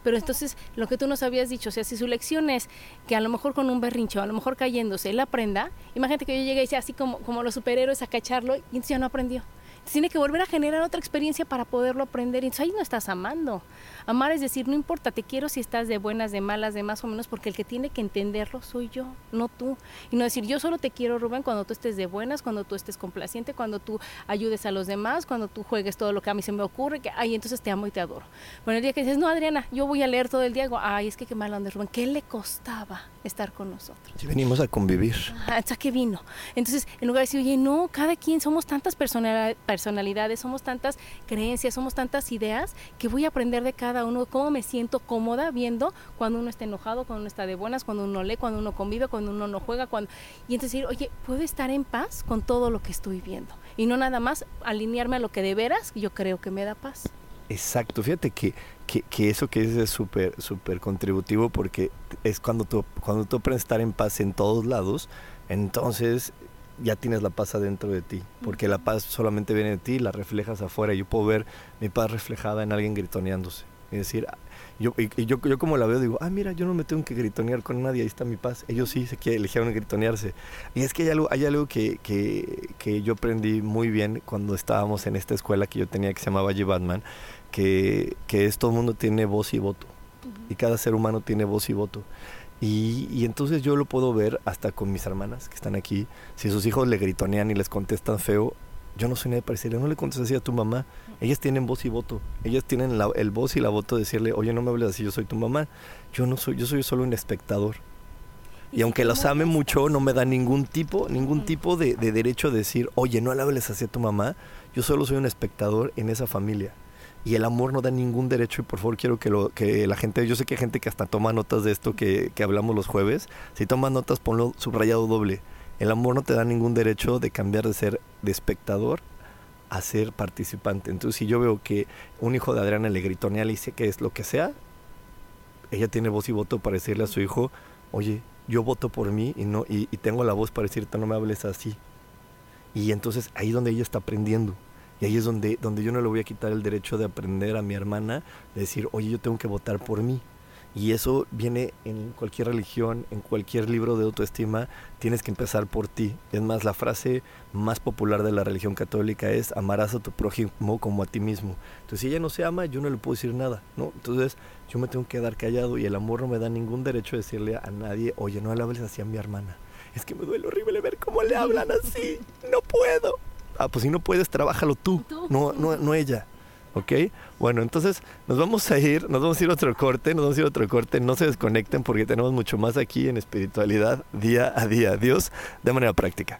Pero entonces, lo que tú nos habías dicho, o sea, si su lección es que a lo mejor con un berrincho, a lo mejor cayéndose, él aprenda, imagínate que yo llegue y sea así como, como los superhéroes a cacharlo y entonces ya no aprendió tiene que volver a generar otra experiencia para poderlo aprender. Entonces ahí no estás amando. Amar es decir, no importa, te quiero si estás de buenas, de malas, de más o menos, porque el que tiene que entenderlo soy yo, no tú. Y no decir, yo solo te quiero, Rubén, cuando tú estés de buenas, cuando tú estés complaciente, cuando tú ayudes a los demás, cuando tú juegues todo lo que a mí se me ocurre, que, ay, entonces te amo y te adoro. Bueno, el día que dices, no, Adriana, yo voy a leer todo el día, digo, ay, es que qué mal onda, Rubén, ¿qué le costaba estar con nosotros? Si venimos a convivir. Ah, hasta que vino. Entonces, en lugar de decir, oye, no, cada quien somos tantas personalidades, somos tantas creencias, somos tantas ideas, que voy a aprender de cada uno cómo me siento cómoda viendo cuando uno está enojado, cuando uno está de buenas, cuando uno lee, cuando uno convive, cuando uno no juega, cuando y entonces decir, oye, puedo estar en paz con todo lo que estoy viendo y no nada más alinearme a lo que de veras yo creo que me da paz. Exacto, fíjate que, que, que eso que dices es súper súper contributivo porque es cuando tú, cuando tú aprendes a estar en paz en todos lados, entonces ya tienes la paz adentro de ti, porque la paz solamente viene de ti, la reflejas afuera. Yo puedo ver mi paz reflejada en alguien gritoneándose. Es decir, yo, y yo, yo como la veo digo, ah, mira, yo no me tengo que gritonear con nadie, ahí está mi paz. Ellos sí se quieren, eligieron gritonearse. Y es que hay algo, hay algo que, que, que, yo aprendí muy bien cuando estábamos en esta escuela que yo tenía que se llamaba G. Batman, que, que es todo el mundo tiene voz y voto. Uh -huh. Y cada ser humano tiene voz y voto. Y, y, entonces yo lo puedo ver hasta con mis hermanas que están aquí. Si sus hijos le gritonean y les contestan feo, yo no soy nadie para decirle, no le contestes así a tu mamá. Ellas tienen voz y voto. Ellas tienen la, el voz y la voto de decirle, oye, no me hables así, yo soy tu mamá. Yo no soy, yo soy solo un espectador. Y aunque los ame mucho, no me da ningún tipo, ningún tipo de, de derecho a decir, oye, no le hables así a tu mamá. Yo solo soy un espectador en esa familia y el amor no da ningún derecho y por favor quiero que, lo, que la gente, yo sé que hay gente que hasta toma notas de esto que, que hablamos los jueves, si tomas notas ponlo subrayado doble, el amor no te da ningún derecho de cambiar de ser de espectador a ser participante, entonces si yo veo que un hijo de Adriana le gritonea, le dice que es lo que sea, ella tiene voz y voto para decirle a su hijo, oye, yo voto por mí y, no, y, y tengo la voz para decirte no me hables así, y entonces ahí es donde ella está aprendiendo. Y ahí es donde, donde yo no le voy a quitar el derecho de aprender a mi hermana, de decir, oye, yo tengo que votar por mí. Y eso viene en cualquier religión, en cualquier libro de autoestima, tienes que empezar por ti. Es más, la frase más popular de la religión católica es, amarás a tu prójimo como a ti mismo. Entonces, si ella no se ama, yo no le puedo decir nada, ¿no? Entonces, yo me tengo que quedar callado y el amor no me da ningún derecho de decirle a nadie, oye, no le hables así a mi hermana. Es que me duele horrible ver cómo le hablan así. No puedo ah, pues si no puedes, trabájalo tú, no, no, no ella. ¿Ok? Bueno, entonces nos vamos a ir, nos vamos a ir a otro corte, nos vamos a ir a otro corte, no se desconecten porque tenemos mucho más aquí en espiritualidad día a día. Dios, de manera práctica.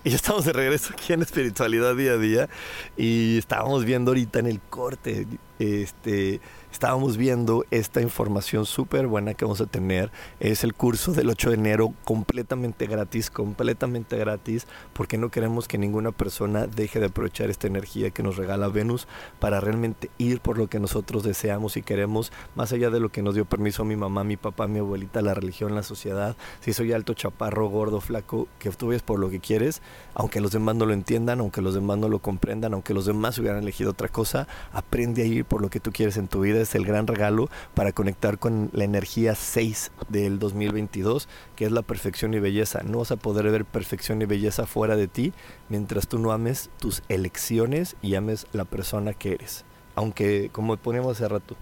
Y ya estamos de regreso aquí en Espiritualidad Día a Día y estábamos viendo ahorita en el corte, este, estábamos viendo esta información súper buena que vamos a tener. Es el curso del 8 de enero completamente gratis, completamente gratis, porque no queremos que ninguna persona deje de aprovechar esta energía que nos regala Venus para realmente ir por lo que nosotros deseamos y queremos, más allá de lo que nos dio permiso mi mamá, mi papá, mi abuelita, la religión, la sociedad. Si soy alto, chaparro, gordo, flaco, que tú por lo que quieres, aunque los demás no lo entiendan, aunque los demás no lo comprendan, aunque los demás hubieran elegido otra cosa, aprende a ir por lo que tú quieres en tu vida es el gran regalo para conectar con la energía 6 del 2022, que es la perfección y belleza. No vas a poder ver perfección y belleza fuera de ti mientras tú no ames tus elecciones y ames la persona que eres. Aunque, como poníamos hace rato,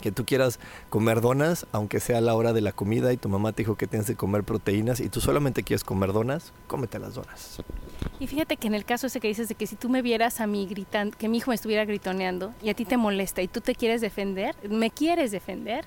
que tú quieras comer donas, aunque sea la hora de la comida y tu mamá te dijo que tienes que comer proteínas y tú solamente quieres comer donas, cómete las donas. Y fíjate que en el caso ese que dices de que si tú me vieras a mí gritando, que mi hijo me estuviera gritoneando y a ti te molesta y tú te quieres defender, me quieres defender,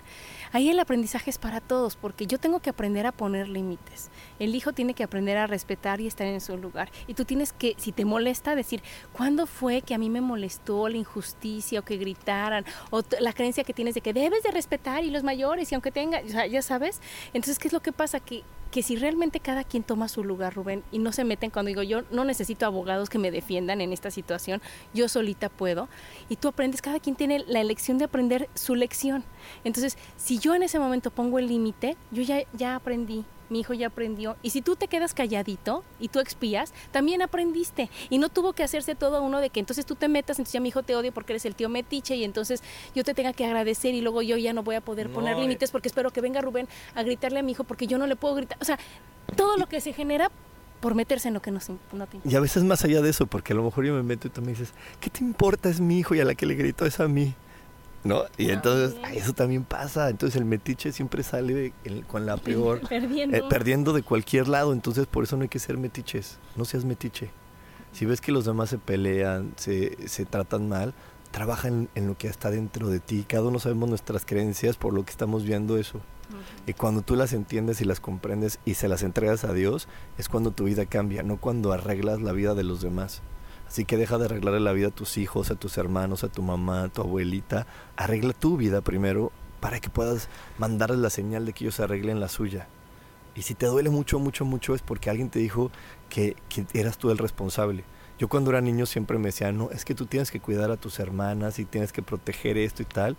ahí el aprendizaje es para todos, porque yo tengo que aprender a poner límites. El hijo tiene que aprender a respetar y estar en su lugar. Y tú tienes que, si te molesta, decir, ¿cuándo fue que a mí me molestó la injusticia o que gritaran? O la creencia que tienes de que debes de respetar y los mayores, y aunque tenga, ya sabes. Entonces, ¿qué es lo que pasa? Que que si realmente cada quien toma su lugar, Rubén, y no se meten cuando digo yo no necesito abogados que me defiendan en esta situación, yo solita puedo, y tú aprendes, cada quien tiene la elección de aprender su lección. Entonces, si yo en ese momento pongo el límite, yo ya, ya aprendí, mi hijo ya aprendió. Y si tú te quedas calladito y tú expías, también aprendiste. Y no tuvo que hacerse todo uno de que entonces tú te metas, entonces ya mi hijo te odia porque eres el tío metiche y entonces yo te tenga que agradecer y luego yo ya no voy a poder poner eh. límites porque espero que venga Rubén a gritarle a mi hijo porque yo no le puedo gritar. O sea, todo lo que se genera por meterse en lo que no, no te Y a veces más allá de eso, porque a lo mejor yo me meto y tú me dices, ¿qué te importa? Es mi hijo y a la que le grito es a mí. ¿No? Y ah, entonces eso también pasa. Entonces el metiche siempre sale con la peor. perdiendo. Eh, perdiendo de cualquier lado. Entonces por eso no hay que ser metiches. No seas metiche. Si ves que los demás se pelean, se, se tratan mal, trabaja en, lo que está dentro de ti. Cada uno sabemos nuestras creencias por lo que estamos viendo eso. Y cuando tú las entiendes y las comprendes y se las entregas a Dios, es cuando tu vida cambia, no cuando arreglas la vida de los demás. Así que deja de arreglarle la vida a tus hijos, a tus hermanos, a tu mamá, a tu abuelita. Arregla tu vida primero para que puedas mandarles la señal de que ellos arreglen la suya. Y si te duele mucho, mucho, mucho es porque alguien te dijo que, que eras tú el responsable. Yo cuando era niño siempre me decía, no, es que tú tienes que cuidar a tus hermanas y tienes que proteger esto y tal.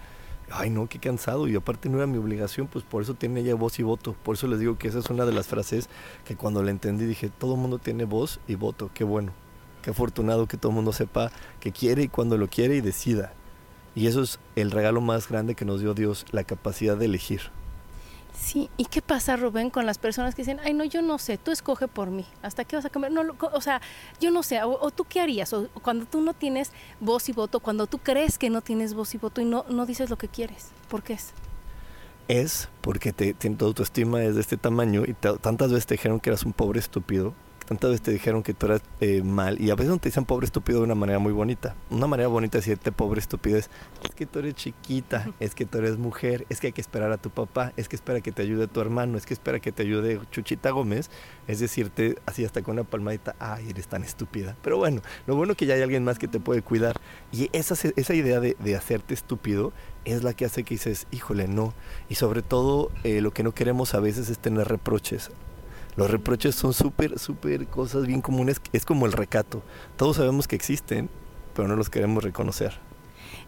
Ay, no, qué cansado. Y aparte no era mi obligación, pues por eso tiene ella voz y voto. Por eso les digo que esa es una de las frases que cuando la entendí dije, todo mundo tiene voz y voto, qué bueno. Qué afortunado que todo el mundo sepa que quiere y cuando lo quiere y decida. Y eso es el regalo más grande que nos dio Dios, la capacidad de elegir. Sí, ¿y qué pasa, Rubén, con las personas que dicen, ay, no, yo no sé, tú escoge por mí, ¿hasta qué vas a comer? No, o sea, yo no sé, o, tú qué harías, o, cuando tú no tienes voz y voto, cuando tú crees que no tienes voz y voto y no, no dices lo que quieres, ¿por qué es? Es porque te, tu autoestima es de este tamaño y tantas veces te dijeron que eras un pobre estúpido cuántas veces te dijeron que tú eras eh, mal y a veces no te dicen pobre estúpido de una manera muy bonita. Una manera bonita de decirte pobre estúpido es, es que tú eres chiquita, es que tú eres mujer, es que hay que esperar a tu papá, es que espera que te ayude tu hermano, es que espera que te ayude Chuchita Gómez, es decirte así hasta con una palmadita, ay, eres tan estúpida. Pero bueno, lo bueno que ya hay alguien más que te puede cuidar y esa, esa idea de, de hacerte estúpido es la que hace que dices, híjole, no. Y sobre todo, eh, lo que no queremos a veces es tener reproches. Los reproches son súper, súper cosas bien comunes. Es como el recato. Todos sabemos que existen, pero no los queremos reconocer.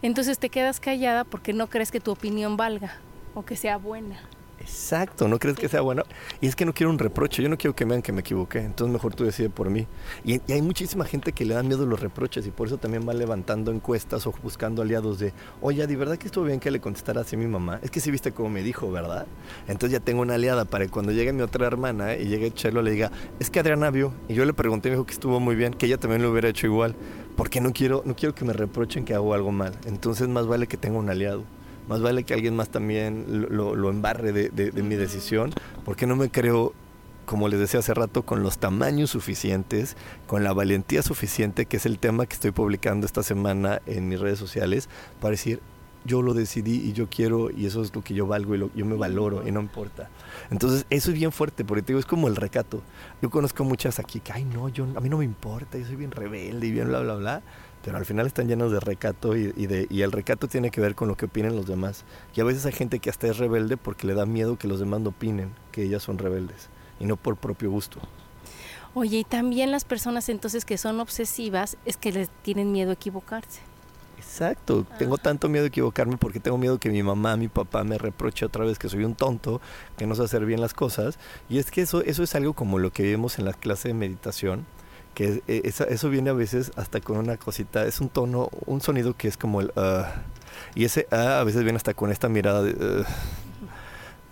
Entonces te quedas callada porque no crees que tu opinión valga o que sea buena. Exacto, ¿no crees que sea bueno? Y es que no quiero un reproche, yo no quiero que me vean que me equivoqué, entonces mejor tú decides por mí. Y, hay muchísima gente que le da miedo los reproches y por eso también va levantando encuestas o buscando aliados de, oye, ¿de verdad que estuvo bien que le contestara así a mi mamá? Es que sí viste cómo me dijo, ¿verdad? Entonces ya tengo una aliada para que cuando llegue mi otra hermana y llegue Chelo le diga, es que Adriana vio, y yo le pregunté y me dijo que estuvo muy bien, que ella también lo hubiera hecho igual, porque no quiero, no quiero que me reprochen que hago algo mal, entonces más vale que tenga un aliado más vale que alguien más también lo, embarre de, mi decisión, porque no me creo, como les decía hace rato, con los tamaños suficientes, con la valentía suficiente, que es el tema que estoy publicando esta semana en mis redes sociales, para decir, yo lo decidí y yo quiero y eso es lo que yo valgo y yo me valoro y no importa. Entonces, eso es bien fuerte, porque te digo, es como el recato. Yo conozco muchas aquí que, ay, no, yo, a mí no me importa, yo soy bien rebelde y bien bla, bla, bla pero al final están llenos de recato y, de, y el recato tiene que ver con lo que opinen los demás. Y a veces hay gente que hasta es rebelde porque le da miedo que los demás no opinen que ellas son rebeldes y no por propio gusto. Oye, y también las personas entonces que son obsesivas es que les tienen miedo a equivocarse. Exacto, tengo tanto miedo a equivocarme porque tengo miedo que mi mamá, mi papá me reproche otra vez que soy un tonto, que no sé hacer bien las cosas. Y es que eso, eso es algo como lo que vemos en la clase de meditación, que eh, eso viene a veces hasta con una cosita, es un tono, un sonido que es como el... Uh, y ese uh, a veces viene hasta con esta mirada de... Uh,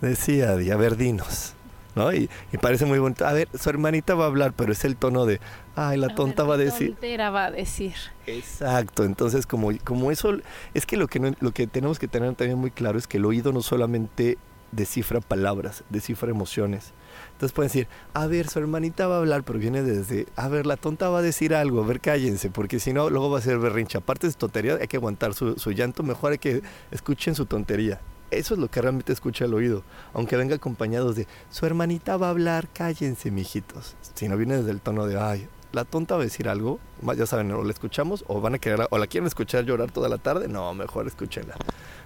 decía, de, a ver, dinos. ¿no? Y, parece muy bonito. A ver, su hermanita va a hablar, pero es el tono de, ay, la tonta va a decir. La va a decir. Exacto, entonces como, como eso, es que lo que, lo que tenemos que tener también muy claro es que el oído no solamente descifra palabras, descifra emociones. Entonces pueden decir, a ver, su hermanita va a hablar, pero viene desde, a ver, la tonta va a decir algo, a ver, cállense, porque si no, luego va a ser berrincha. Aparte de su tontería, hay que aguantar su, llanto, mejor hay que escuchen su tontería. Eso es lo que realmente escucha el oído, aunque venga acompañados de, su hermanita va a hablar, cállense, mijitos. Si no viene desde el tono de, ay, la tonta va a decir algo, ya saben, o la escuchamos o van a querer, o la quieren escuchar llorar toda la tarde, no, mejor escúchenla.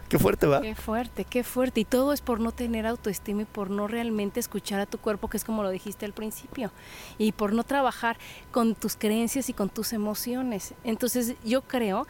Qué fuerte va. Qué fuerte, qué fuerte. Y todo es por no tener autoestima y por no realmente escuchar a tu cuerpo, que es como lo dijiste al principio. Y por no trabajar con tus creencias y con tus emociones. Entonces yo creo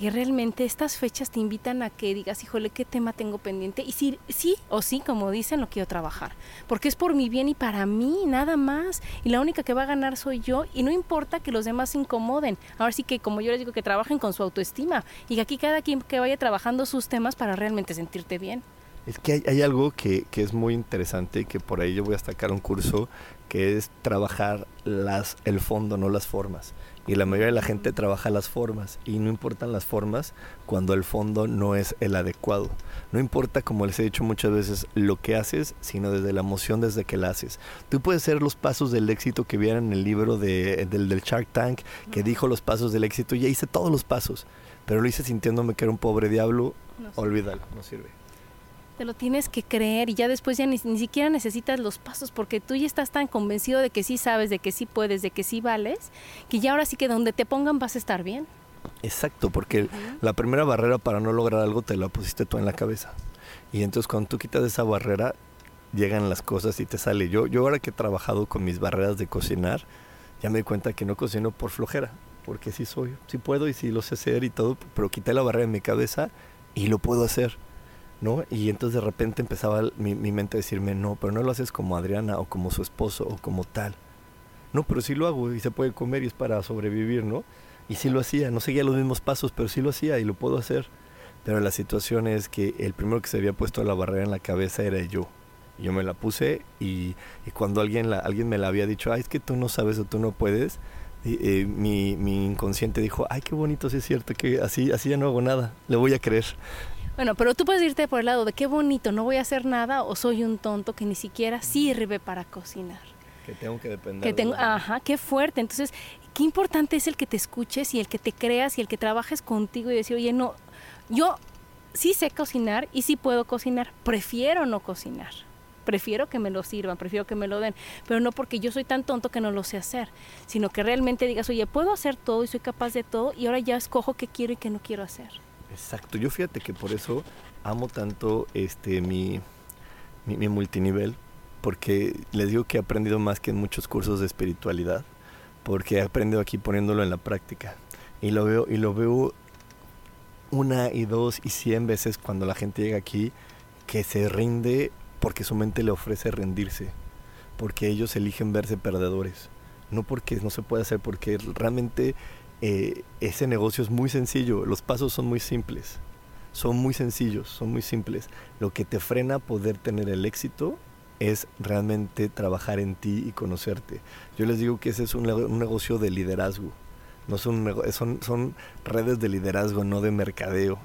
que realmente estas fechas te invitan a que digas, híjole, ¿qué tema tengo pendiente? Y si sí o sí, como dicen, lo quiero trabajar. Porque es por mi bien y para mí, nada más. Y la única que va a ganar soy yo. Y no importa que los demás se incomoden. Ahora sí que, como yo les digo, que trabajen con su autoestima. Y que aquí cada quien que vaya trabajando sus temas para realmente sentirte bien. Es que hay, algo que, que, es muy interesante, que por ahí yo voy a sacar un curso, que es trabajar las, el fondo, no las formas. Y la mayoría de la gente trabaja las formas y no importan las formas cuando el fondo no es el adecuado. No importa, como les he dicho muchas veces, lo que haces, sino desde la emoción desde que la haces. Tú puedes ser los pasos del éxito que vieran en el libro de, del, del Shark Tank, que dijo los pasos del éxito, y ya hice todos los pasos, pero lo hice sintiéndome que era un pobre diablo, olvídalo, no sirve te lo tienes que creer y ya después ya ni, siquiera necesitas los pasos porque tú ya estás tan convencido de que sí sabes, de que sí puedes, de que sí vales, que ya ahora sí que donde te pongan vas a estar bien. Exacto, porque la primera barrera para no lograr algo te la pusiste tú en la cabeza. Y entonces cuando tú quitas esa barrera, llegan las cosas y te sale. Yo, yo ahora que he trabajado con mis barreras de cocinar, ya me di cuenta que no cocino por flojera, porque sí soy, sí puedo y sí lo sé hacer y todo, pero quité la barrera de mi cabeza y lo puedo hacer. ¿No? Y entonces de repente empezaba mi, mente a decirme, no, pero no lo haces como Adriana o como su esposo o como tal. No, pero sí lo hago y se puede comer y es para sobrevivir, ¿no? Y sí lo hacía, no seguía los mismos pasos, pero sí lo hacía y lo puedo hacer. Pero la situación es que el primero que se había puesto la barrera en la cabeza era yo. Yo me la puse y, cuando alguien, alguien me la había dicho, ay, es que tú no sabes o tú no puedes, eh, mi, mi, inconsciente dijo, ay, qué bonito, sí es cierto, que así, así ya no hago nada, le voy a creer. Bueno, pero tú puedes irte por el lado de qué bonito, no voy a hacer nada o soy un tonto que ni siquiera sirve para cocinar. Que tengo que depender. Que tengo, ajá, qué fuerte. Entonces, qué importante es el que te escuches y el que te creas y el que trabajes contigo y decir, oye, no, yo sí sé cocinar y sí puedo cocinar, prefiero no cocinar. Prefiero que me lo sirvan, prefiero que me lo den, pero no porque yo soy tan tonto que no lo sé hacer, sino que realmente digas, oye, puedo hacer todo y soy capaz de todo y ahora ya escojo qué quiero y qué no quiero hacer. Exacto, yo fíjate que por eso amo tanto este mi, mi, mi multinivel, porque les digo que he aprendido más que en muchos cursos de espiritualidad, porque he aprendido aquí poniéndolo en la práctica. Y lo veo, y lo veo una y dos y cien veces cuando la gente llega aquí que se rinde porque su mente le ofrece rendirse, porque ellos eligen verse perdedores, no porque no se puede hacer, porque realmente eh, ese negocio es muy sencillo, los pasos son muy simples, son muy sencillos, son muy simples. Lo que te frena a poder tener el éxito es realmente trabajar en ti y conocerte. Yo les digo que ese es un, nego- un negocio de liderazgo, no son redes de liderazgo, no de mercadeo.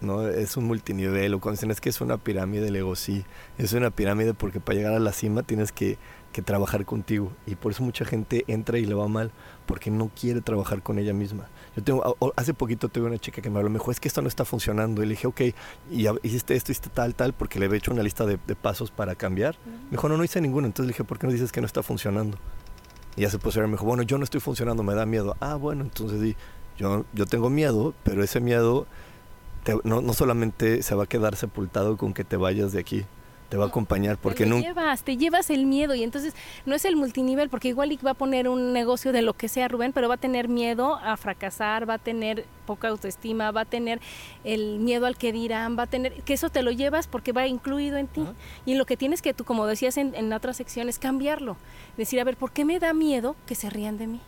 ¿No? Es un multinivel, o cuando dicen es que es una pirámide, le digo sí, es una pirámide porque para llegar a la cima tienes que, que trabajar contigo y por eso mucha gente entra y le va mal porque no quiere trabajar con ella misma. Yo tengo, hace poquito tuve una chica que me habló, me dijo, es que esto no está funcionando. Y le dije, ok, y hiciste esto, hiciste tal, tal, porque le había hecho una lista de, de pasos para cambiar. Me dijo, no, no hice ninguno. Entonces le dije, ¿por qué no dices que no está funcionando? Y ya se puso a ver, me dijo, bueno, yo no estoy funcionando, me da miedo. Ah, bueno, entonces sí, yo, yo tengo miedo, pero ese miedo te- no, no solamente se va a quedar sepultado con que te vayas de aquí, te va a acompañar porque te nunca... llevas, te llevas el miedo y entonces no es el multinivel, porque igual va a poner un negocio de lo que sea Rubén, pero va a tener miedo a fracasar, va a tener poca autoestima, va a tener el miedo al que dirán, va a tener, que eso te lo llevas porque va incluido en ti. Y lo que tienes que tú, como decías en, en otra sección, es cambiarlo. Decir, a ver, ¿por qué me da miedo que se rían de mí?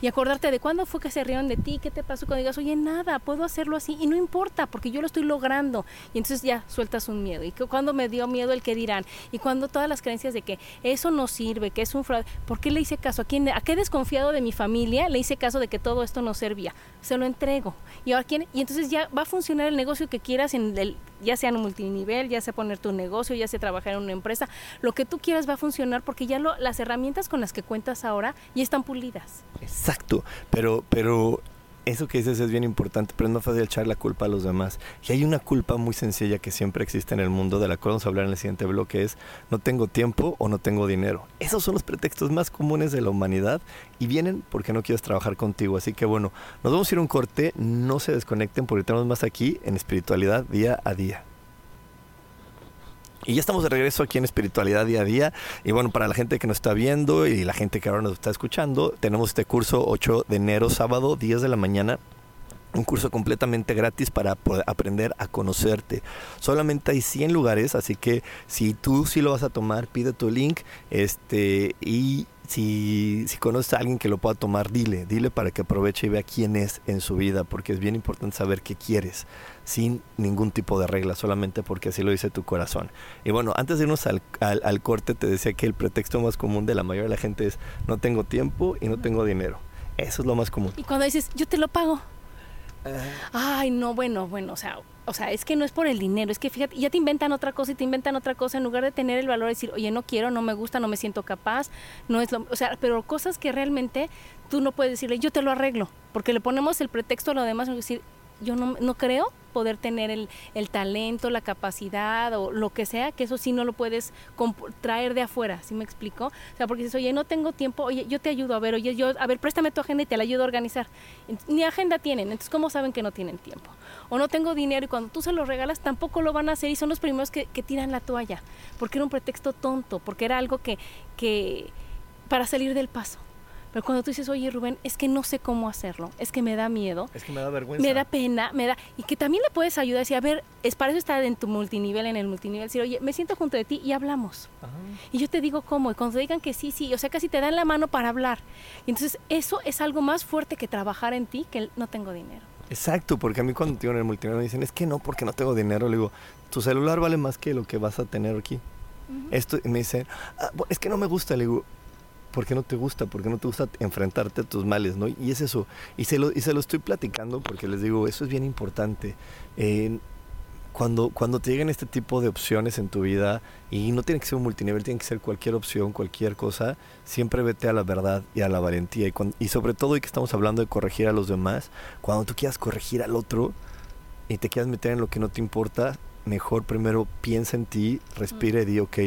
Y acordarte de cuándo fue que se rieron de ti, qué te pasó cuando digas, oye, nada, puedo hacerlo así y no importa porque yo lo estoy logrando. Y entonces ya sueltas un miedo. Y que cuando me dio miedo el que dirán. Y cuando todas las creencias de que eso no sirve, que es un fraude. ¿Por qué le hice caso? ¿A quién? ¿A qué desconfiado de mi familia le hice caso de que todo esto no servía? Se lo entrego. Y ahora quién? Y entonces ya va a funcionar el negocio que quieras en el, ya sea en un multinivel, ya sea poner tu negocio, ya sea trabajar en una empresa, lo que tú quieras va a funcionar porque ya lo, las herramientas con las que cuentas ahora ya están pulidas. Exacto, pero, pero eso que dices es bien importante, pero no fácil echar la culpa a los demás. Y hay una culpa muy sencilla que siempre existe en el mundo, de la cual vamos a hablar en el siguiente bloque, es no tengo tiempo o no tengo dinero. Esos son los pretextos más comunes de la humanidad y vienen porque no quieres trabajar contigo. Así que bueno, nos vamos a ir a un corte, no se desconecten porque tenemos más aquí en espiritualidad día a día. Y ya estamos de regreso aquí en Espiritualidad Día a Día. Y bueno, para la gente que nos está viendo y la gente que ahora nos está escuchando, tenemos este curso 8 de enero, sábado, 10 de la mañana. Un curso completamente gratis para aprender a conocerte. Solamente hay 100 lugares, así que si tú sí lo vas a tomar, pide tu link. Este, y si, si conoces a alguien que lo pueda tomar, dile, dile para que aproveche y vea quién es en su vida, porque es bien importante saber qué quieres, sin ningún tipo de regla, solamente porque así lo dice tu corazón. Y bueno, antes de irnos al, al, al corte, te decía que el pretexto más común de la mayoría de la gente es no tengo tiempo y no tengo dinero. Eso es lo más común. Y cuando dices, yo te lo pago. Ay, no, bueno, bueno, o sea, o sea, es que no es por el dinero, es que fíjate, ya te inventan otra cosa y te inventan otra cosa en lugar de tener el valor de decir, oye, no quiero, no me gusta, no me siento capaz, no es lo, o sea, pero cosas que realmente tú no puedes decirle, yo te lo arreglo, porque le ponemos el pretexto a lo demás, decir, yo no, no creo poder tener el, el, talento, la capacidad o lo que sea, que eso sí no lo puedes traer de afuera, ¿sí me explico? O sea, porque dices, oye, no tengo tiempo, oye, yo te ayudo, a ver, oye, yo, a ver, préstame tu agenda y te la ayudo a organizar. Ni agenda tienen, entonces, ¿cómo saben que no tienen tiempo? O no tengo dinero y cuando tú se lo regalas tampoco lo van a hacer y son los primeros que, que tiran la toalla, porque era un pretexto tonto, porque era algo que, que para salir del paso. Pero cuando tú dices, oye Rubén, es que no sé cómo hacerlo, es que me da miedo. Es que me da vergüenza. Me da pena, me da... Y que también le puedes ayudar a decir, a ver, es para eso estar en tu multinivel, en el multinivel, decir, oye, me siento junto de ti y hablamos. Ajá. Y yo te digo cómo, y cuando te digan que sí, sí, o sea, casi te dan la mano para hablar. Y entonces eso es algo más fuerte que trabajar en ti, que el, no tengo dinero. Exacto, porque a mí cuando tengo en el multinivel me dicen, es que no, porque no tengo dinero, le digo, tu celular vale más que lo que vas a tener aquí. Uh -huh. Esto, y me dicen, ah, es que no me gusta, le digo, ¿por qué no te gusta? ¿Por qué no te gusta enfrentarte a tus males? ¿no? Y es eso. Y se, lo, y se lo estoy platicando porque les digo, eso es bien importante. Eh, cuando, cuando te lleguen este tipo de opciones en tu vida, y no tiene que ser un multinivel, tiene que ser cualquier opción, cualquier cosa, siempre vete a la verdad y a la valentía. Y, y sobre todo, y que estamos hablando de corregir a los demás, cuando tú quieras corregir al otro y te quieras meter en lo que no te importa, mejor primero piensa en ti, respira y di, ok,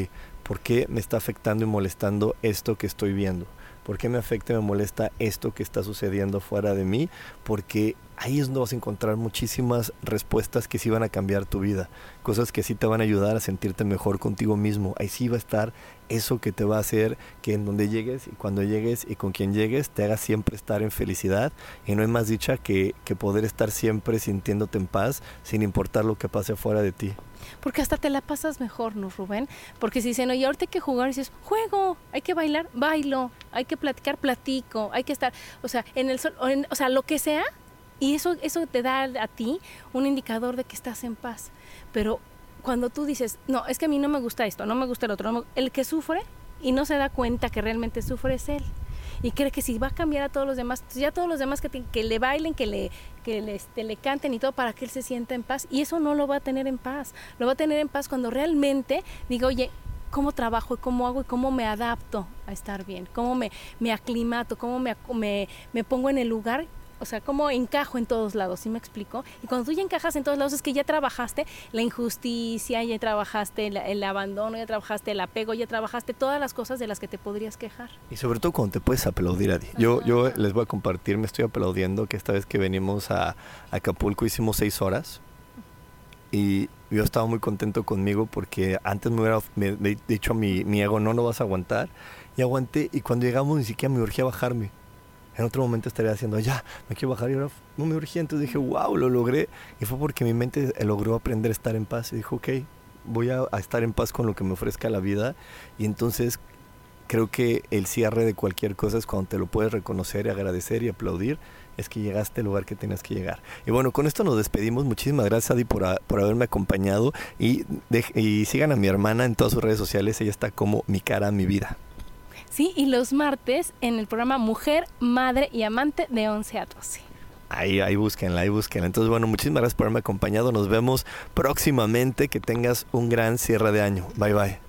¿por qué me está afectando y molestando esto que estoy viendo? ¿Por qué me afecta y me molesta esto que está sucediendo fuera de mí? Porque ahí es donde vas a encontrar muchísimas respuestas que sí van a cambiar tu vida, cosas que sí te van a ayudar a sentirte mejor contigo mismo. Ahí sí va a estar eso que te va a hacer que en donde llegues y cuando llegues y con quien llegues te haga siempre estar en felicidad y no hay más dicha que, que poder estar siempre sintiéndote en paz sin importar lo que pase afuera de ti. Porque hasta te la pasas mejor, ¿no, Rubén? Porque si dicen, oye, ahorita hay que jugar, y dices, juego, hay que bailar, bailo, hay que platicar, platico, hay que estar, o sea, en el sol, o sea, lo que sea, y eso, eso te da a ti un indicador de que estás en paz. Pero cuando tú dices, no, es que a mí no me gusta esto, no me gusta el otro, el que sufre y no se da cuenta que realmente sufre es él. Y cree que si va a cambiar a todos los demás, ya todos los demás que, que le bailen, que, le, que le, este, le canten y todo para que él se sienta en paz. Y eso no lo va a tener en paz. Lo va a tener en paz cuando realmente diga, oye, cómo trabajo y cómo hago y cómo me adapto a estar bien, cómo me, me aclimato, cómo me, me, me pongo en el lugar o sea, cómo encajo en todos lados, ¿sí me explico? Y cuando tú ya encajas en todos lados es que ya trabajaste la injusticia, ya trabajaste el, abandono, ya trabajaste el apego, ya trabajaste todas las cosas de las que te podrías quejar. Y sobre todo cuando te puedes aplaudir a ti. Yo, yo les voy a compartir, me estoy aplaudiendo que esta vez que venimos a, Acapulco hicimos seis horas y yo estaba muy contento conmigo porque antes me hubiera dicho a mi, mi ego, no, no vas a aguantar. Y aguanté y cuando llegamos ni siquiera me urgía bajarme en otro momento estaría haciendo, ya, me quiero bajar y ahora no me urgía. Entonces dije, wow, lo logré. Y fue porque mi mente logró aprender a estar en paz. Y dijo, ok, voy a, estar en paz con lo que me ofrezca la vida. Y entonces creo que el cierre de cualquier cosa es cuando te lo puedes reconocer agradecer y aplaudir. Es que llegaste al lugar que tenías que llegar. Y bueno, con esto nos despedimos. Muchísimas gracias, Adi, por, por haberme acompañado. Y, y sigan a mi hermana en todas sus redes sociales. Ella está como mi cara, mi vida. Sí, y los martes en el programa Mujer, Madre y Amante de 11 a 12. Ahí, ahí búsquenla, ahí búsquenla. Entonces, bueno, muchísimas gracias por haberme acompañado. Nos vemos próximamente. Que tengas un gran cierre de año. Bye, bye.